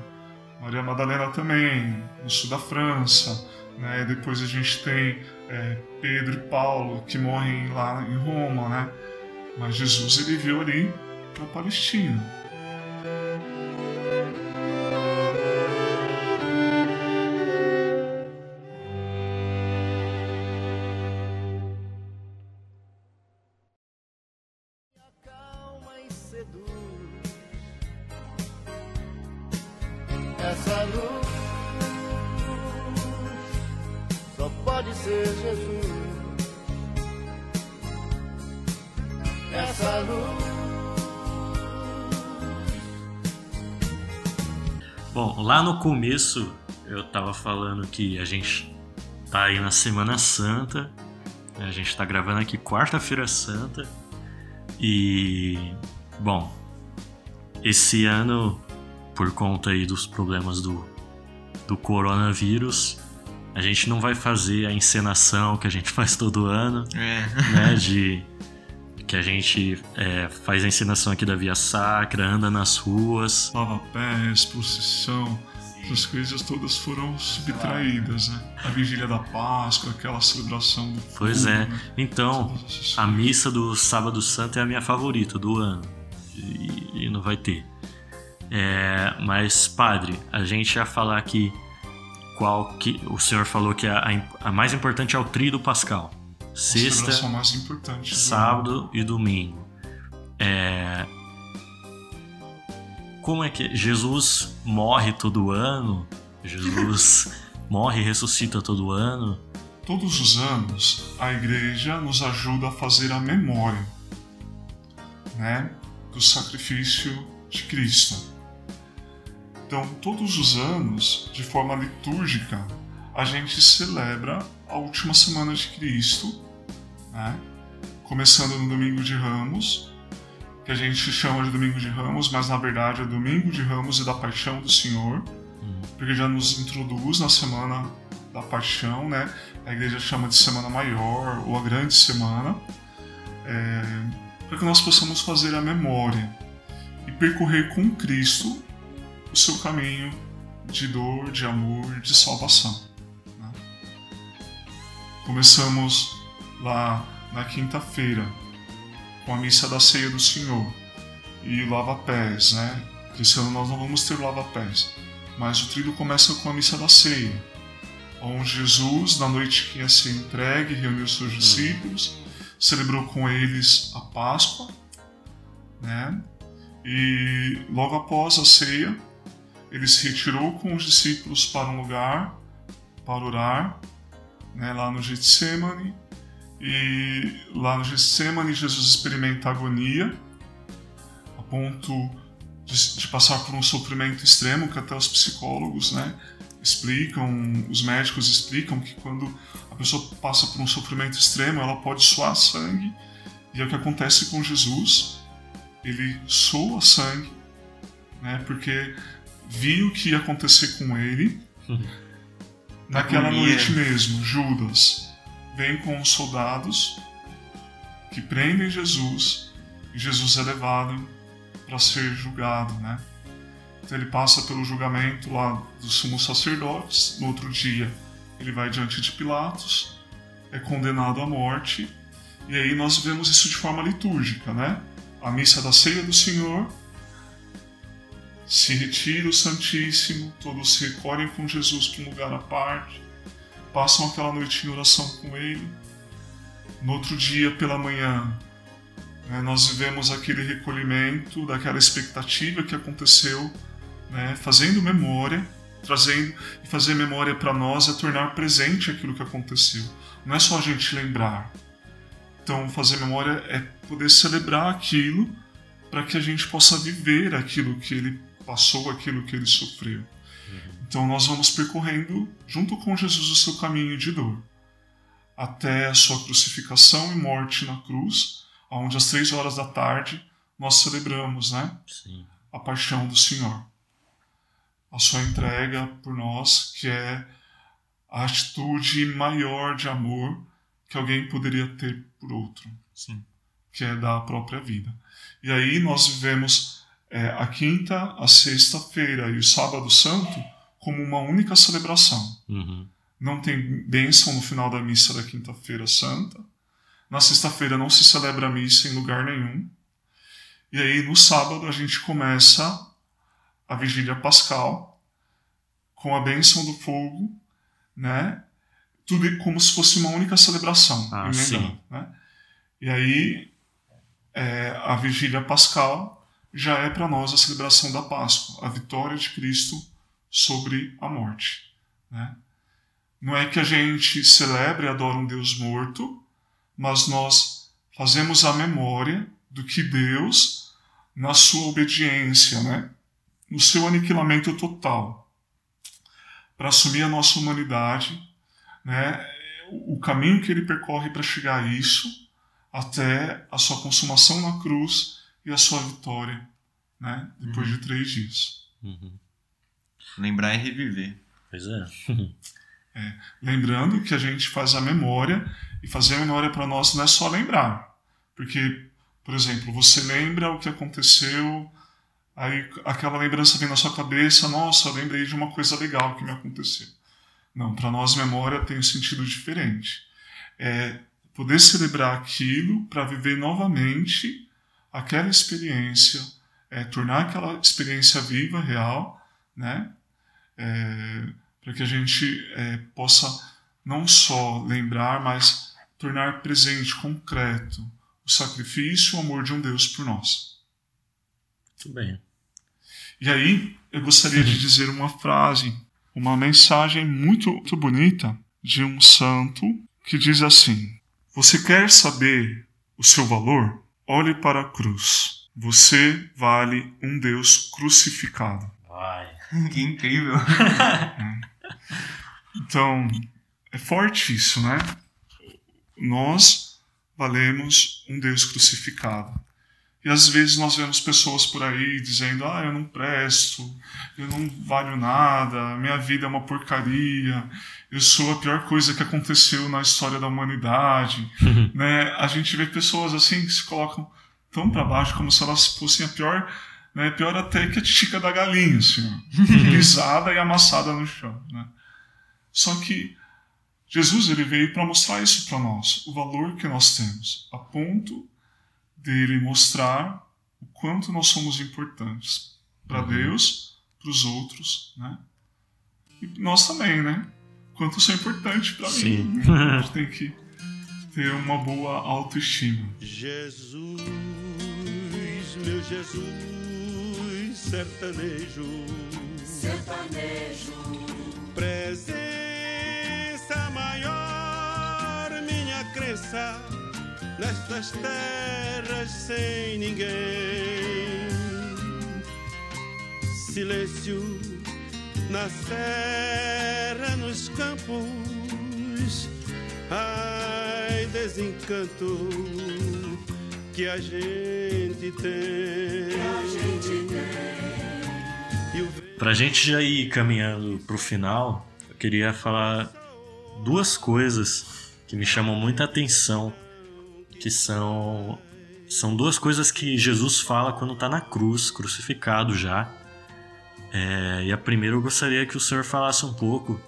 Maria Madalena também no sul da França, né? Depois a gente tem é, Pedro e Paulo que morrem lá em Roma, né? Mas Jesus ele veio ali para a Palestina. Começo eu tava falando que a gente tá aí na Semana Santa, né? a gente tá gravando aqui quarta-feira santa e bom, esse ano por conta aí dos problemas do, do coronavírus, a gente não vai fazer a encenação que a gente faz todo ano, É. né, de que a gente é, faz a encenação aqui da Via Sacra, anda nas ruas, Lava pés, procissão, essas coisas todas foram subtraídas, né? A vigília da Páscoa, aquela celebração do Pois fogo, é. né? Então, a missa do Sábado Santo é a minha favorita do ano. E, e não vai ter. É, mas, padre, a gente ia falar aqui qual que. O senhor falou que a, a- a mais importante é o Tríduo Pascal. Sexta, sábado e domingo. É, como é que. Jesus morre todo ano? Jesus morre e ressuscita todo ano? Todos os anos, a igreja nos ajuda a fazer a memória, né, do sacrifício de Cristo. Então, todos os anos, de forma litúrgica, a gente celebra a última semana de Cristo, né, começando no Domingo de Ramos, que a gente chama de Domingo de Ramos, mas na verdade é Domingo de Ramos e da Paixão do Senhor, porque já nos introduz na semana da Paixão, né? A igreja chama de Semana Maior ou a Grande Semana, é, para que nós possamos fazer a memória e percorrer com Cristo o seu caminho de dor, de amor, de salvação. né? Começamos lá na quinta-feira com a missa da ceia do Senhor e o lava-pés, né? Esse ano nós não vamos ter o lava-pés, mas o trilho começa com a missa da ceia, onde Jesus, na noite que ia ser entregue, reuniu seus discípulos, celebrou com eles a Páscoa, né? E logo após a ceia, ele se retirou com os discípulos para um lugar para orar, né, lá no Getsemane. E lá no Getsemane, Jesus experimenta agonia, a ponto de, de, passar por um sofrimento extremo que até os psicólogos né, explicam, os médicos explicam que quando a pessoa passa por um sofrimento extremo, ela pode suar sangue, e é o que acontece com Jesus. Ele soa sangue, né, porque viu o que ia acontecer com ele. Naquela noite mesmo, Judas vem com os soldados que prendem Jesus e Jesus é levado para ser julgado, né? Então ele passa pelo julgamento lá dos sumos sacerdotes. No outro dia ele vai diante de Pilatos, é condenado à morte. E aí nós vemos isso de forma litúrgica, né? A missa da ceia do Senhor se retira o Santíssimo, todos se recolhem com Jesus para um lugar à parte, passam aquela noite em oração com Ele. No outro dia, pela manhã, né, nós vivemos aquele recolhimento, daquela expectativa que aconteceu, né, fazendo memória, trazendo e fazer memória para nós é tornar presente aquilo que aconteceu. Não é só a gente lembrar. Então, fazer memória é poder celebrar aquilo para que a gente possa viver aquilo que ele passou, aquilo que ele sofreu. Então, nós vamos percorrendo, junto com Jesus, o seu caminho de dor, até a sua crucificação e morte na cruz, onde às três horas da tarde nós celebramos, né? Sim. a paixão do Senhor. A sua entrega por nós, que é a atitude maior de amor que alguém poderia ter por outro, Sim. que é dar a própria vida. E aí nós vivemos é, a quinta, a sexta-feira e o sábado santo como uma única celebração. Uhum. Não tem bênção no final da missa da quinta-feira santa. Na sexta-feira não se celebra a missa em lugar nenhum. E aí no sábado a gente começa a vigília pascal com a bênção do fogo, né? Tudo como se fosse uma única celebração, Ah, emendando, né? E aí é, a vigília pascal já é para nós a celebração da Páscoa, a vitória de Cristo sobre a morte, né? Não é que a gente celebre e adora um Deus morto, mas nós fazemos a memória do que Deus, na sua obediência, né, no seu aniquilamento total, para assumir a nossa humanidade, né, o caminho que ele percorre para chegar a isso, até a sua consumação na cruz e a sua vitória, né, depois de três dias. Uhum. Lembrar e reviver. Pois é. Lembrando que a gente faz a memória, e fazer a memória para nós não é só lembrar. Porque, por exemplo, você lembra o que aconteceu, aí aquela lembrança vem na sua cabeça, nossa, eu lembrei de uma coisa legal que me aconteceu. Não, para nós memória tem um sentido diferente. É poder celebrar aquilo para viver novamente aquela experiência, é, tornar aquela experiência viva, real, né? É, para que a gente é, possa não só lembrar, mas tornar presente, concreto, o sacrifício e o amor de um Deus por nós. Muito bem. E aí, eu gostaria de dizer uma frase, uma mensagem muito, muito bonita de um santo que diz assim: Você quer saber o seu valor? Olhe para a cruz. Você vale um Deus crucificado. Vai. que incrível. Então, é forte isso, né? Nós valemos um Deus crucificado. E às vezes nós vemos pessoas por aí dizendo: ah, eu não presto, eu não valho nada, minha vida é uma porcaria, eu sou a pior coisa que aconteceu na história da humanidade. né? A gente vê pessoas assim que se colocam tão para baixo como se elas fossem a pior, né? pior até que a tica da galinha, assim, pisada e amassada no chão. Né? Só que Jesus ele veio para mostrar isso para nós, o valor que nós temos, a ponto dele mostrar o quanto nós somos importantes para Deus, para os outros, né? E nós também, né? Quanto eu sou importante para mim. Né? A gente tem que ter uma boa autoestima. Jesus, meu Jesus, sertanejo, sertanejo. Presença maior, minha crença nestas terras sem ninguém. Silêncio na serra, nos campos. Ai, desencanto que a gente tem. Que a gente tem. Pra gente já ir caminhando pro final, eu queria falar duas coisas que me chamam muita atenção, que são são duas coisas que Jesus fala quando está na cruz, crucificado já. É, e a primeira eu gostaria que o senhor falasse um pouco,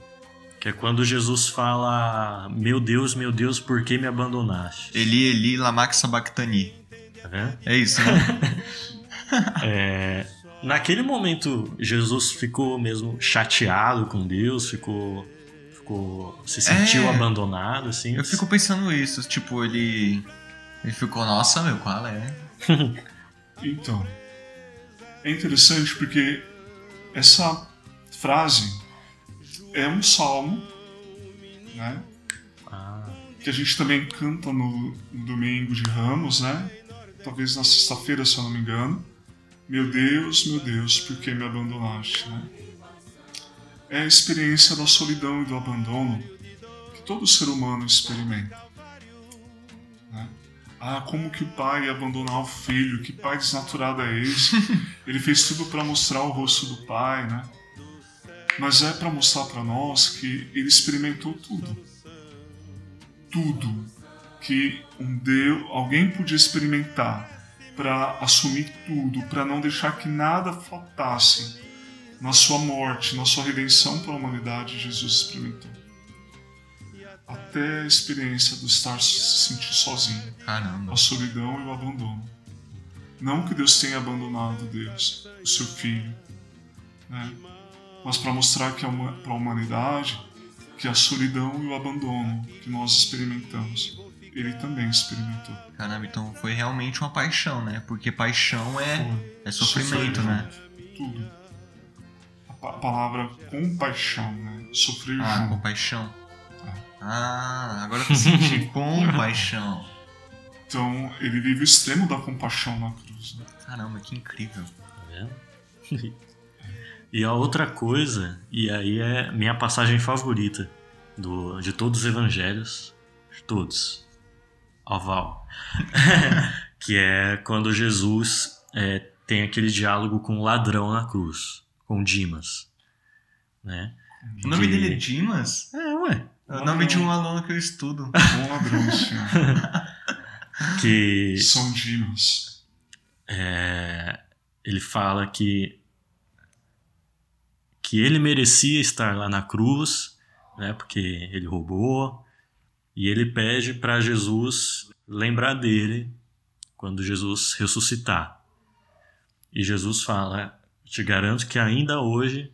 que é quando Jesus fala: Meu Deus, meu Deus, por que me abandonaste? Eli, Eli, lama sabachthani. Tá vendo? É isso, né? É, naquele momento, Jesus ficou mesmo chateado com Deus, ficou, ficou se sentiu É. abandonado, assim. Eu fico pensando isso, tipo, ele. Ele ficou, nossa, meu, qual é? Então, é interessante porque essa frase é um salmo, né? Ah, Que a gente também canta no, no domingo de Ramos, né? Talvez na sexta-feira, se eu não me engano. Meu Deus, meu Deus, por que me abandonaste, né? É a experiência da solidão e do abandono que todo ser humano experimenta. né? Ah, como que o pai ia abandonar o filho? Que pai desnaturado é esse? Ele fez tudo para mostrar o rosto do pai, né? Mas é para mostrar para nós que ele experimentou tudo. Tudo que um Deus, alguém podia experimentar para assumir tudo, para não deixar que nada faltasse na sua morte, na sua redenção para a humanidade, Jesus experimentou. Até a experiência do estar se sentir sozinho Caramba. a solidão e o abandono. Não que Deus tenha abandonado Deus, o seu filho, né? mas para mostrar que para a humanidade que a solidão e o abandono que nós experimentamos, ele também experimentou. Caramba, então foi realmente uma paixão, né? Porque paixão é, é sofrimento, né? Tudo. A pa- palavra compaixão, né? Sofrer Ah, junto. compaixão. Ah, agora que eu senti compaixão. Então, ele vive o extremo da compaixão na cruz. Né? Caramba, que incrível. tá vendo? E a outra coisa, e aí é minha passagem favorita do, de todos os evangelhos, de todos, oval, que é quando Jesus é, tem aquele diálogo com o ladrão na cruz, com Dimas, né? O nome Que- dele é Dimas? É, ué. É o nome de um aluno que eu estudo. Bom ladrão, senhor. Que São Dimas. é, ele fala que que ele merecia estar lá na cruz, né, porque ele roubou, e ele pede para Jesus lembrar dele quando Jesus ressuscitar. E Jesus fala: "Te garanto que ainda hoje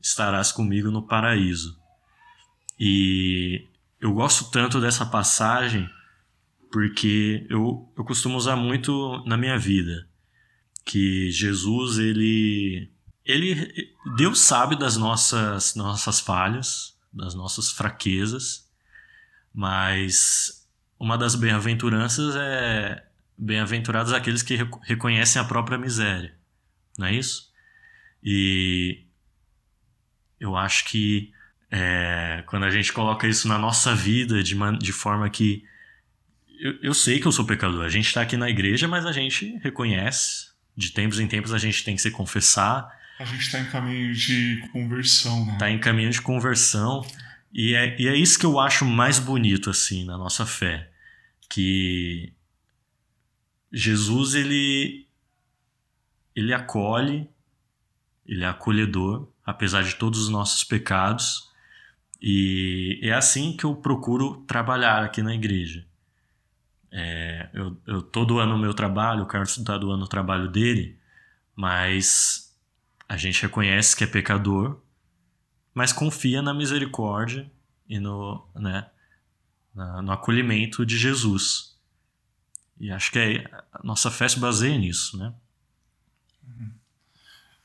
estarás comigo no paraíso". E eu gosto tanto dessa passagem porque eu, eu costumo usar muito na minha vida que Jesus ele ele Deus sabe das nossas nossas falhas, das nossas fraquezas, mas uma das bem-aventuranças é bem-aventurados aqueles que reco- reconhecem a própria miséria, não é isso? E eu acho que é, quando a gente coloca isso na nossa vida de, man- de forma que eu, eu sei que eu sou pecador. A gente está aqui na igreja, mas a gente reconhece. De tempos em tempos a gente tem que se confessar, A gente está em caminho de conversão, né? tá em caminho de conversão. E é, e é isso que eu acho mais bonito, assim, na nossa fé. Que Jesus, ele, ele acolhe, ele é acolhedor, apesar de todos os nossos pecados. E é assim que eu procuro trabalhar aqui na igreja. É, eu, eu tô o meu trabalho, o Carlos está doando o trabalho dele, mas a gente reconhece que é pecador, mas confia na misericórdia e no, né, no acolhimento de Jesus. E acho que é, a nossa fé se baseia nisso, né?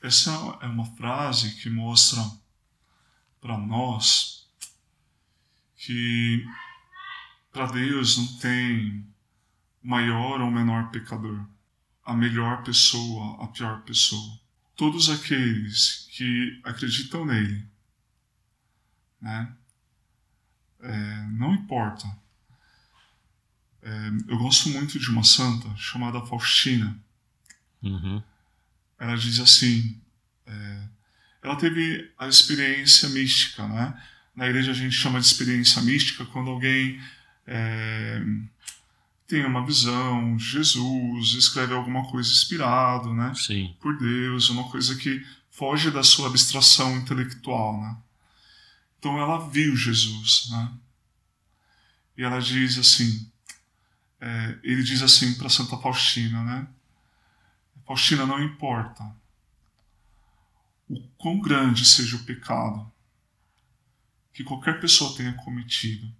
Essa é uma frase que mostra para nós que para Deus não tem maior ou menor pecador, a melhor pessoa, a pior pessoa. Todos aqueles que acreditam nele, né? É, não importa. É, eu gosto muito de uma santa chamada Faustina. Uhum. Ela diz assim: é, ela teve a experiência mística, né? Na igreja a gente chama de experiência mística quando alguém é, tem uma visão de Jesus, escreve alguma coisa inspirado, né? Sim. Por Deus, uma coisa que foge da sua abstração intelectual, né? Então ela viu Jesus, né? E ela diz assim, é, ele diz assim para Santa Faustina, né? Faustina, não importa o quão grande seja o pecado que qualquer pessoa tenha cometido,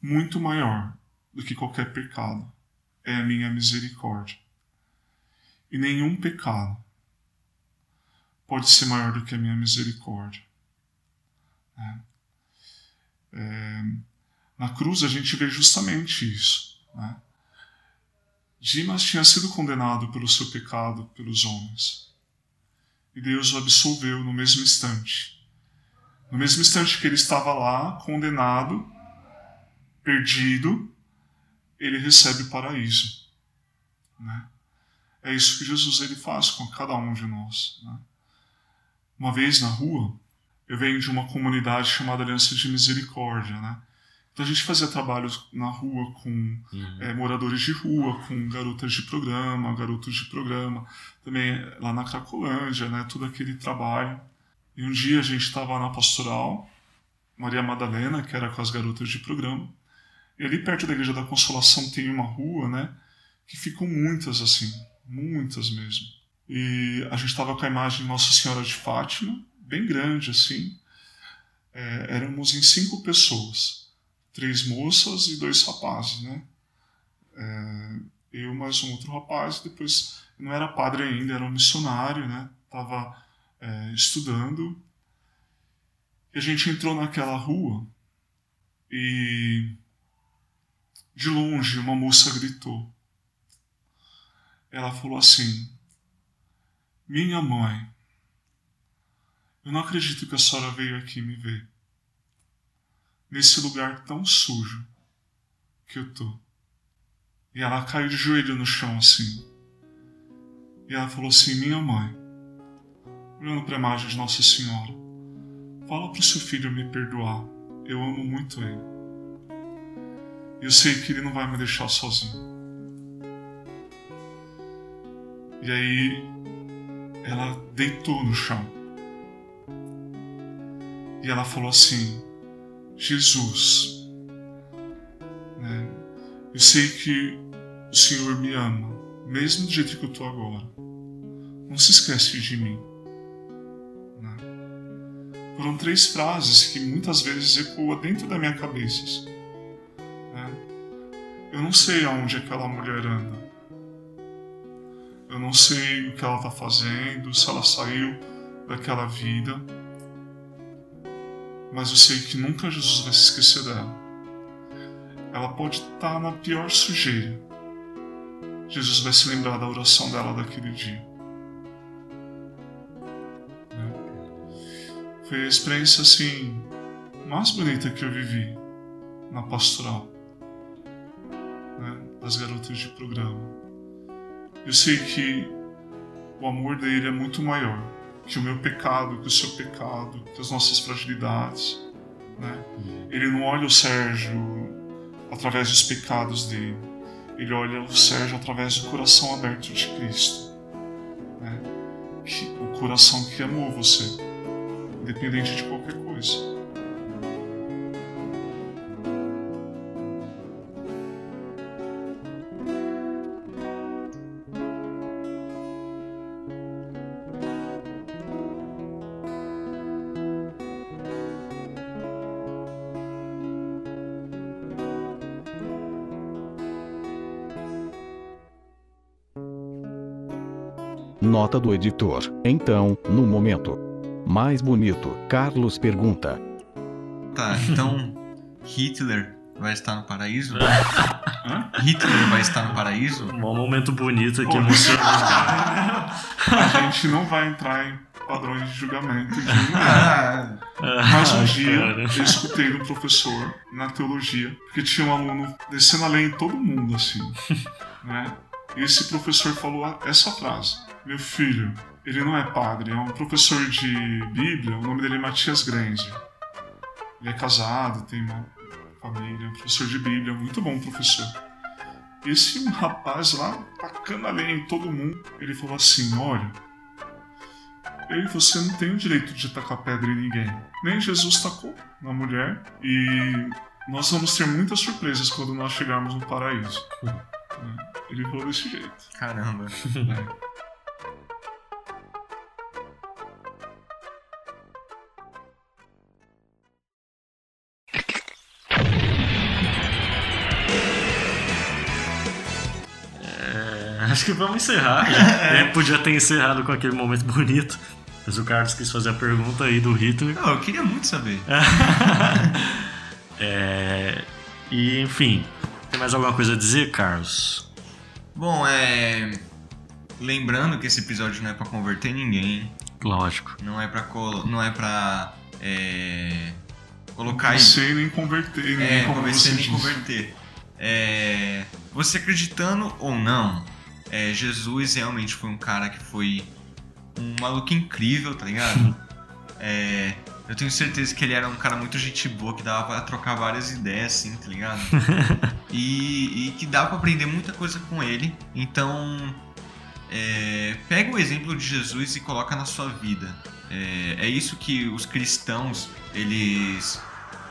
muito maior do que qualquer pecado é a minha misericórdia. E nenhum pecado pode ser maior do que a minha misericórdia. É. É, na cruz a gente vê justamente isso. Né? Dimas tinha sido condenado pelo seu pecado pelos homens. E Deus o absolveu no mesmo instante. No mesmo instante que ele estava lá, condenado, perdido, ele recebe o paraíso. Né? É isso que Jesus ele faz com cada um de nós. Né? Uma vez na rua, eu venho de uma comunidade chamada Aliança de Misericórdia, né? Então a gente fazia trabalhos na rua com uhum. é, moradores de rua, com garotas de programa, garotos de programa, também lá na Cracolândia, né? Todo aquele trabalho. E um dia a gente estava na pastoral, Maria Madalena, que era com as garotas de programa, e ali perto da Igreja da Consolação tem uma rua, né? Que ficam muitas assim, muitas mesmo. E a gente estava com a imagem Nossa Senhora de Fátima, bem grande assim. É, éramos em cinco pessoas, três moças e dois rapazes, né? É, eu mais um outro rapaz, depois não era padre ainda, era um missionário, né? Tava é, estudando. E a gente entrou naquela rua e de longe uma moça gritou. Ela falou assim: Minha mãe, eu não acredito que a senhora veio aqui me ver. Nesse lugar tão sujo que eu tô. E ela caiu de joelho no chão assim. E ela falou assim: Minha mãe, olhando para a imagem de Nossa Senhora, fala para o seu filho me perdoar. Eu amo muito ele. E eu sei que ele não vai me deixar sozinho. E aí ela deitou no chão. E ela falou assim: Jesus, né, eu sei que o Senhor me ama, mesmo do jeito que eu estou agora. Não se esquece de mim. Né? Foram três frases que muitas vezes ecoam dentro da minha cabeça. Né? Eu não sei aonde aquela mulher anda. Eu não sei o que ela está fazendo, se ela saiu daquela vida mas eu sei que nunca Jesus vai se esquecer dela. Ela pode estar na pior sujeira. Jesus vai se lembrar da oração dela daquele dia. Né? Foi a experiência assim mais bonita que eu vivi na pastoral né? das garotas de programa. Eu sei que o amor dele é muito maior que o meu pecado, que o seu pecado, que as nossas fragilidades. Né? Ele não olha o Sérgio através dos pecados dele, ele olha o Sérgio através do coração aberto de Cristo. Né? o coração que amou você, independente de qualquer coisa. Nota do editor. Então, no momento mais bonito, Carlos pergunta: Tá, então Hitler vai estar no paraíso? Hitler vai estar no paraíso? Um momento bonito aqui, Pô, emocionante. A gente não vai entrar em padrões de julgamento de ninguém. Ah, Mas um Ai, dia cara. eu escutei do professor na teologia, porque tinha um aluno descendo a lei em todo mundo, assim. né? E esse professor falou essa frase: Meu filho, ele não é padre, é um professor de Bíblia, o nome dele é Matias Granger. Ele é casado, tem uma família, é um professor de Bíblia, muito bom professor. E esse rapaz lá, tacando a lei em todo mundo, ele falou assim: Olha, Ei, você não tem o direito de tacar pedra em ninguém. Nem Jesus tacou na mulher. E nós vamos ter muitas surpresas quando nós chegarmos no paraíso. Ele falou desse jeito. caramba. É, acho que vamos encerrar. É, podia ter encerrado com aquele momento bonito. Mas o Carlos quis fazer a pergunta aí do Hitler. Não, eu queria muito saber. É, e, enfim, tem mais alguma coisa a dizer, Carlos? Bom, é. Lembrando que esse episódio não é pra converter ninguém, Lógico. não é pra. Colo... Não é pra. É... Colocar Não sei nem converter, nem É, como convencer nem converter. É, você acreditando ou não, é, Jesus realmente foi um cara que foi um maluco incrível, tá ligado? É, eu tenho certeza que ele era um cara muito gente boa, que dava pra trocar várias ideias, assim, tá ligado? e, e que dava pra aprender muita coisa com ele. Então, é, pega o exemplo de Jesus e coloca na sua vida. É, é isso que os cristãos, eles,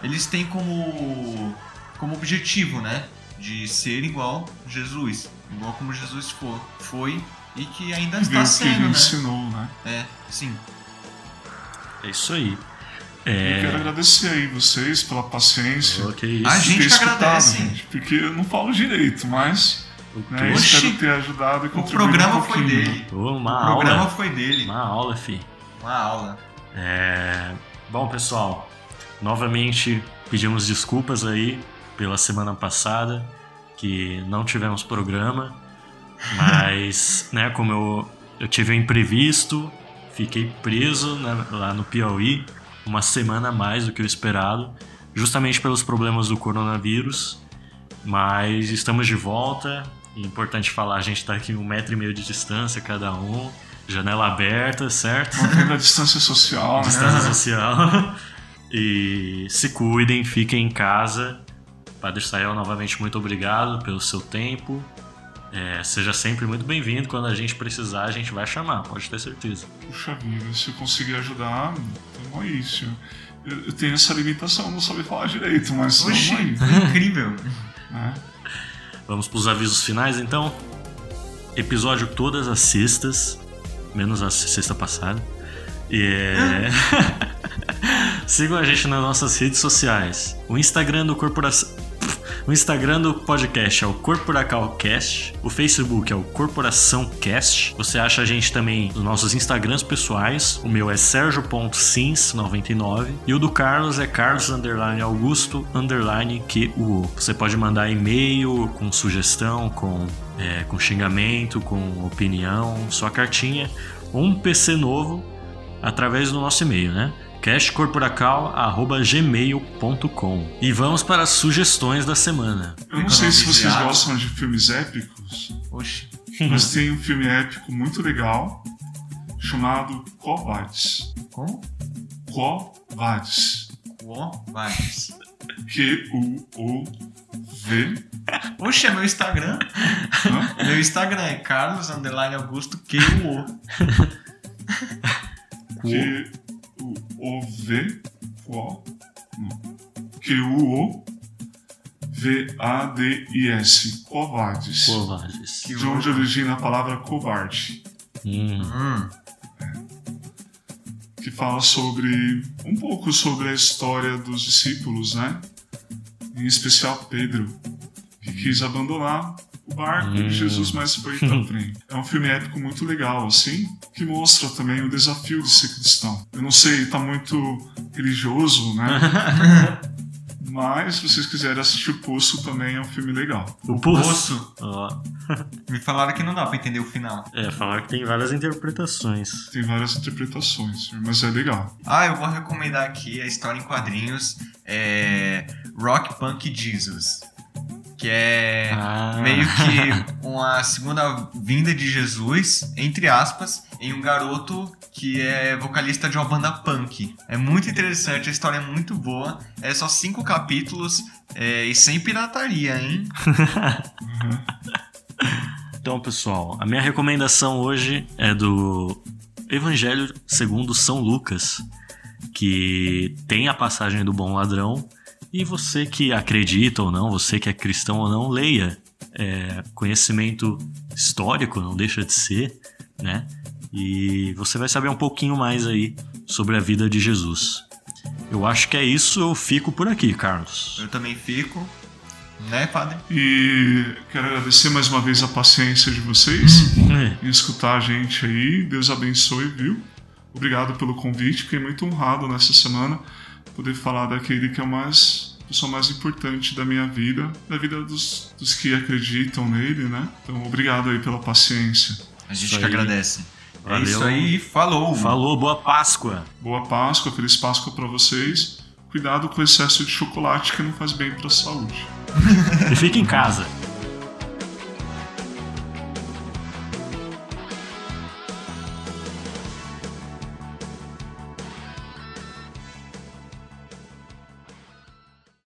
eles têm como, como objetivo, né? De ser igual Jesus. Igual como Jesus for, foi e que ainda Ver está o que ele sendo, né? ensinou, né? É, sim. É isso aí. Eu quero É. agradecer aí vocês pela paciência. Ok, isso. A gente ter que escutado, agradece. gente, porque eu não falo direito, mas né, espero ter ajudado e O contribuído programa um foi pouquinho. dele. Uma O programa aula. foi dele. Uma aula, fi. Uma aula. É... Bom, pessoal, novamente pedimos desculpas aí pela semana passada que não tivemos programa, mas, né, como eu, eu tive um imprevisto, fiquei preso né, lá no Piauí uma semana a mais do que o esperado, justamente pelos problemas do coronavírus, mas estamos de volta. É importante falar, a gente está aqui um metro e meio de distância cada um, janela aberta, certo? Mantendo a distância social, né? distância social. E se cuidem, fiquem em casa. Padre Sael, novamente, muito obrigado pelo seu tempo. É, seja sempre muito bem-vindo. Quando a gente precisar, a gente vai chamar, pode ter certeza. Puxa vida, se eu conseguir ajudar, tamo aí, senhor. Eu, eu tenho essa limitação, não saber falar direito, mas Oxi, foi incrível. né? Vamos para os avisos finais, então. Episódio todas as sextas, menos a sexta passada. E é... Sigam a gente nas nossas redes sociais. O Instagram do Corporação. O Instagram do podcast é o CorporacalCast. O Facebook é o Corporação Cast. Você acha a gente também nos nossos Instagrams pessoais. O meu é sergio.sims99 e o do Carlos é carlos augusto. Você pode mandar e-mail com sugestão, com, é, com xingamento, com opinião, sua cartinha ou um PC novo através do nosso e-mail, né? cashcorporacal.gmail.com E vamos para as sugestões da semana. Eu não sei se vocês gostam de filmes épicos, Oxi. mas tem um filme épico muito legal chamado Covardes. Como? Covardes. Covardes. Q-U-O-V. Oxe, é meu Instagram. Hã? Meu Instagram é Carlos Underline Augusto QUO. Q-U-O-V. Quo. Não. Q-U-O-V-A-D-I-S. Covardes. Covardes. De onde origina a palavra covarde. Hum, Hum. que fala sobre um pouco sobre a história dos discípulos, né? Em especial Pedro, que quis abandonar o barco de Jesus, mas foi pra frente. É um filme épico muito legal, assim, que mostra também o desafio de ser cristão. Eu não sei, tá muito religioso, né? Mas se vocês quiserem assistir o Poço também é um filme legal. O Poço? Ó. Me falaram que não dá pra entender o final. É, falar que tem várias interpretações. Tem várias interpretações, mas é legal. Ah, eu vou recomendar aqui a história em quadrinhos é Rock Punk Jesus. Que é Ah. meio que uma segunda vinda de Jesus, entre aspas, em um garoto que é vocalista de uma banda punk. É muito interessante, a história é muito boa. É só cinco capítulos é, e sem pirataria, hein? Então, pessoal, a minha recomendação hoje é do Evangelho segundo São Lucas, que tem a passagem do bom ladrão. E você que acredita ou não, você que é cristão ou não, leia. É, conhecimento histórico, não deixa de ser, né? E você vai saber um pouquinho mais aí sobre a vida de Jesus. Eu acho que é isso, eu fico por aqui, Carlos. Eu também fico, né, padre? E quero agradecer mais uma vez a paciência de vocês É. em escutar a gente aí. Deus abençoe, viu? Obrigado pelo convite. Fiquei muito honrado nessa semana poder falar daquele que é o mais a pessoa mais importante da minha vida, da vida dos, dos que acreditam nele, né? Então, obrigado aí pela paciência. A gente Isso que aí. agradece. Valeu. É isso aí, falou! Falou, boa Páscoa! Boa Páscoa, feliz Páscoa para vocês. Cuidado com o excesso de chocolate que não faz bem para a saúde. E fica em casa.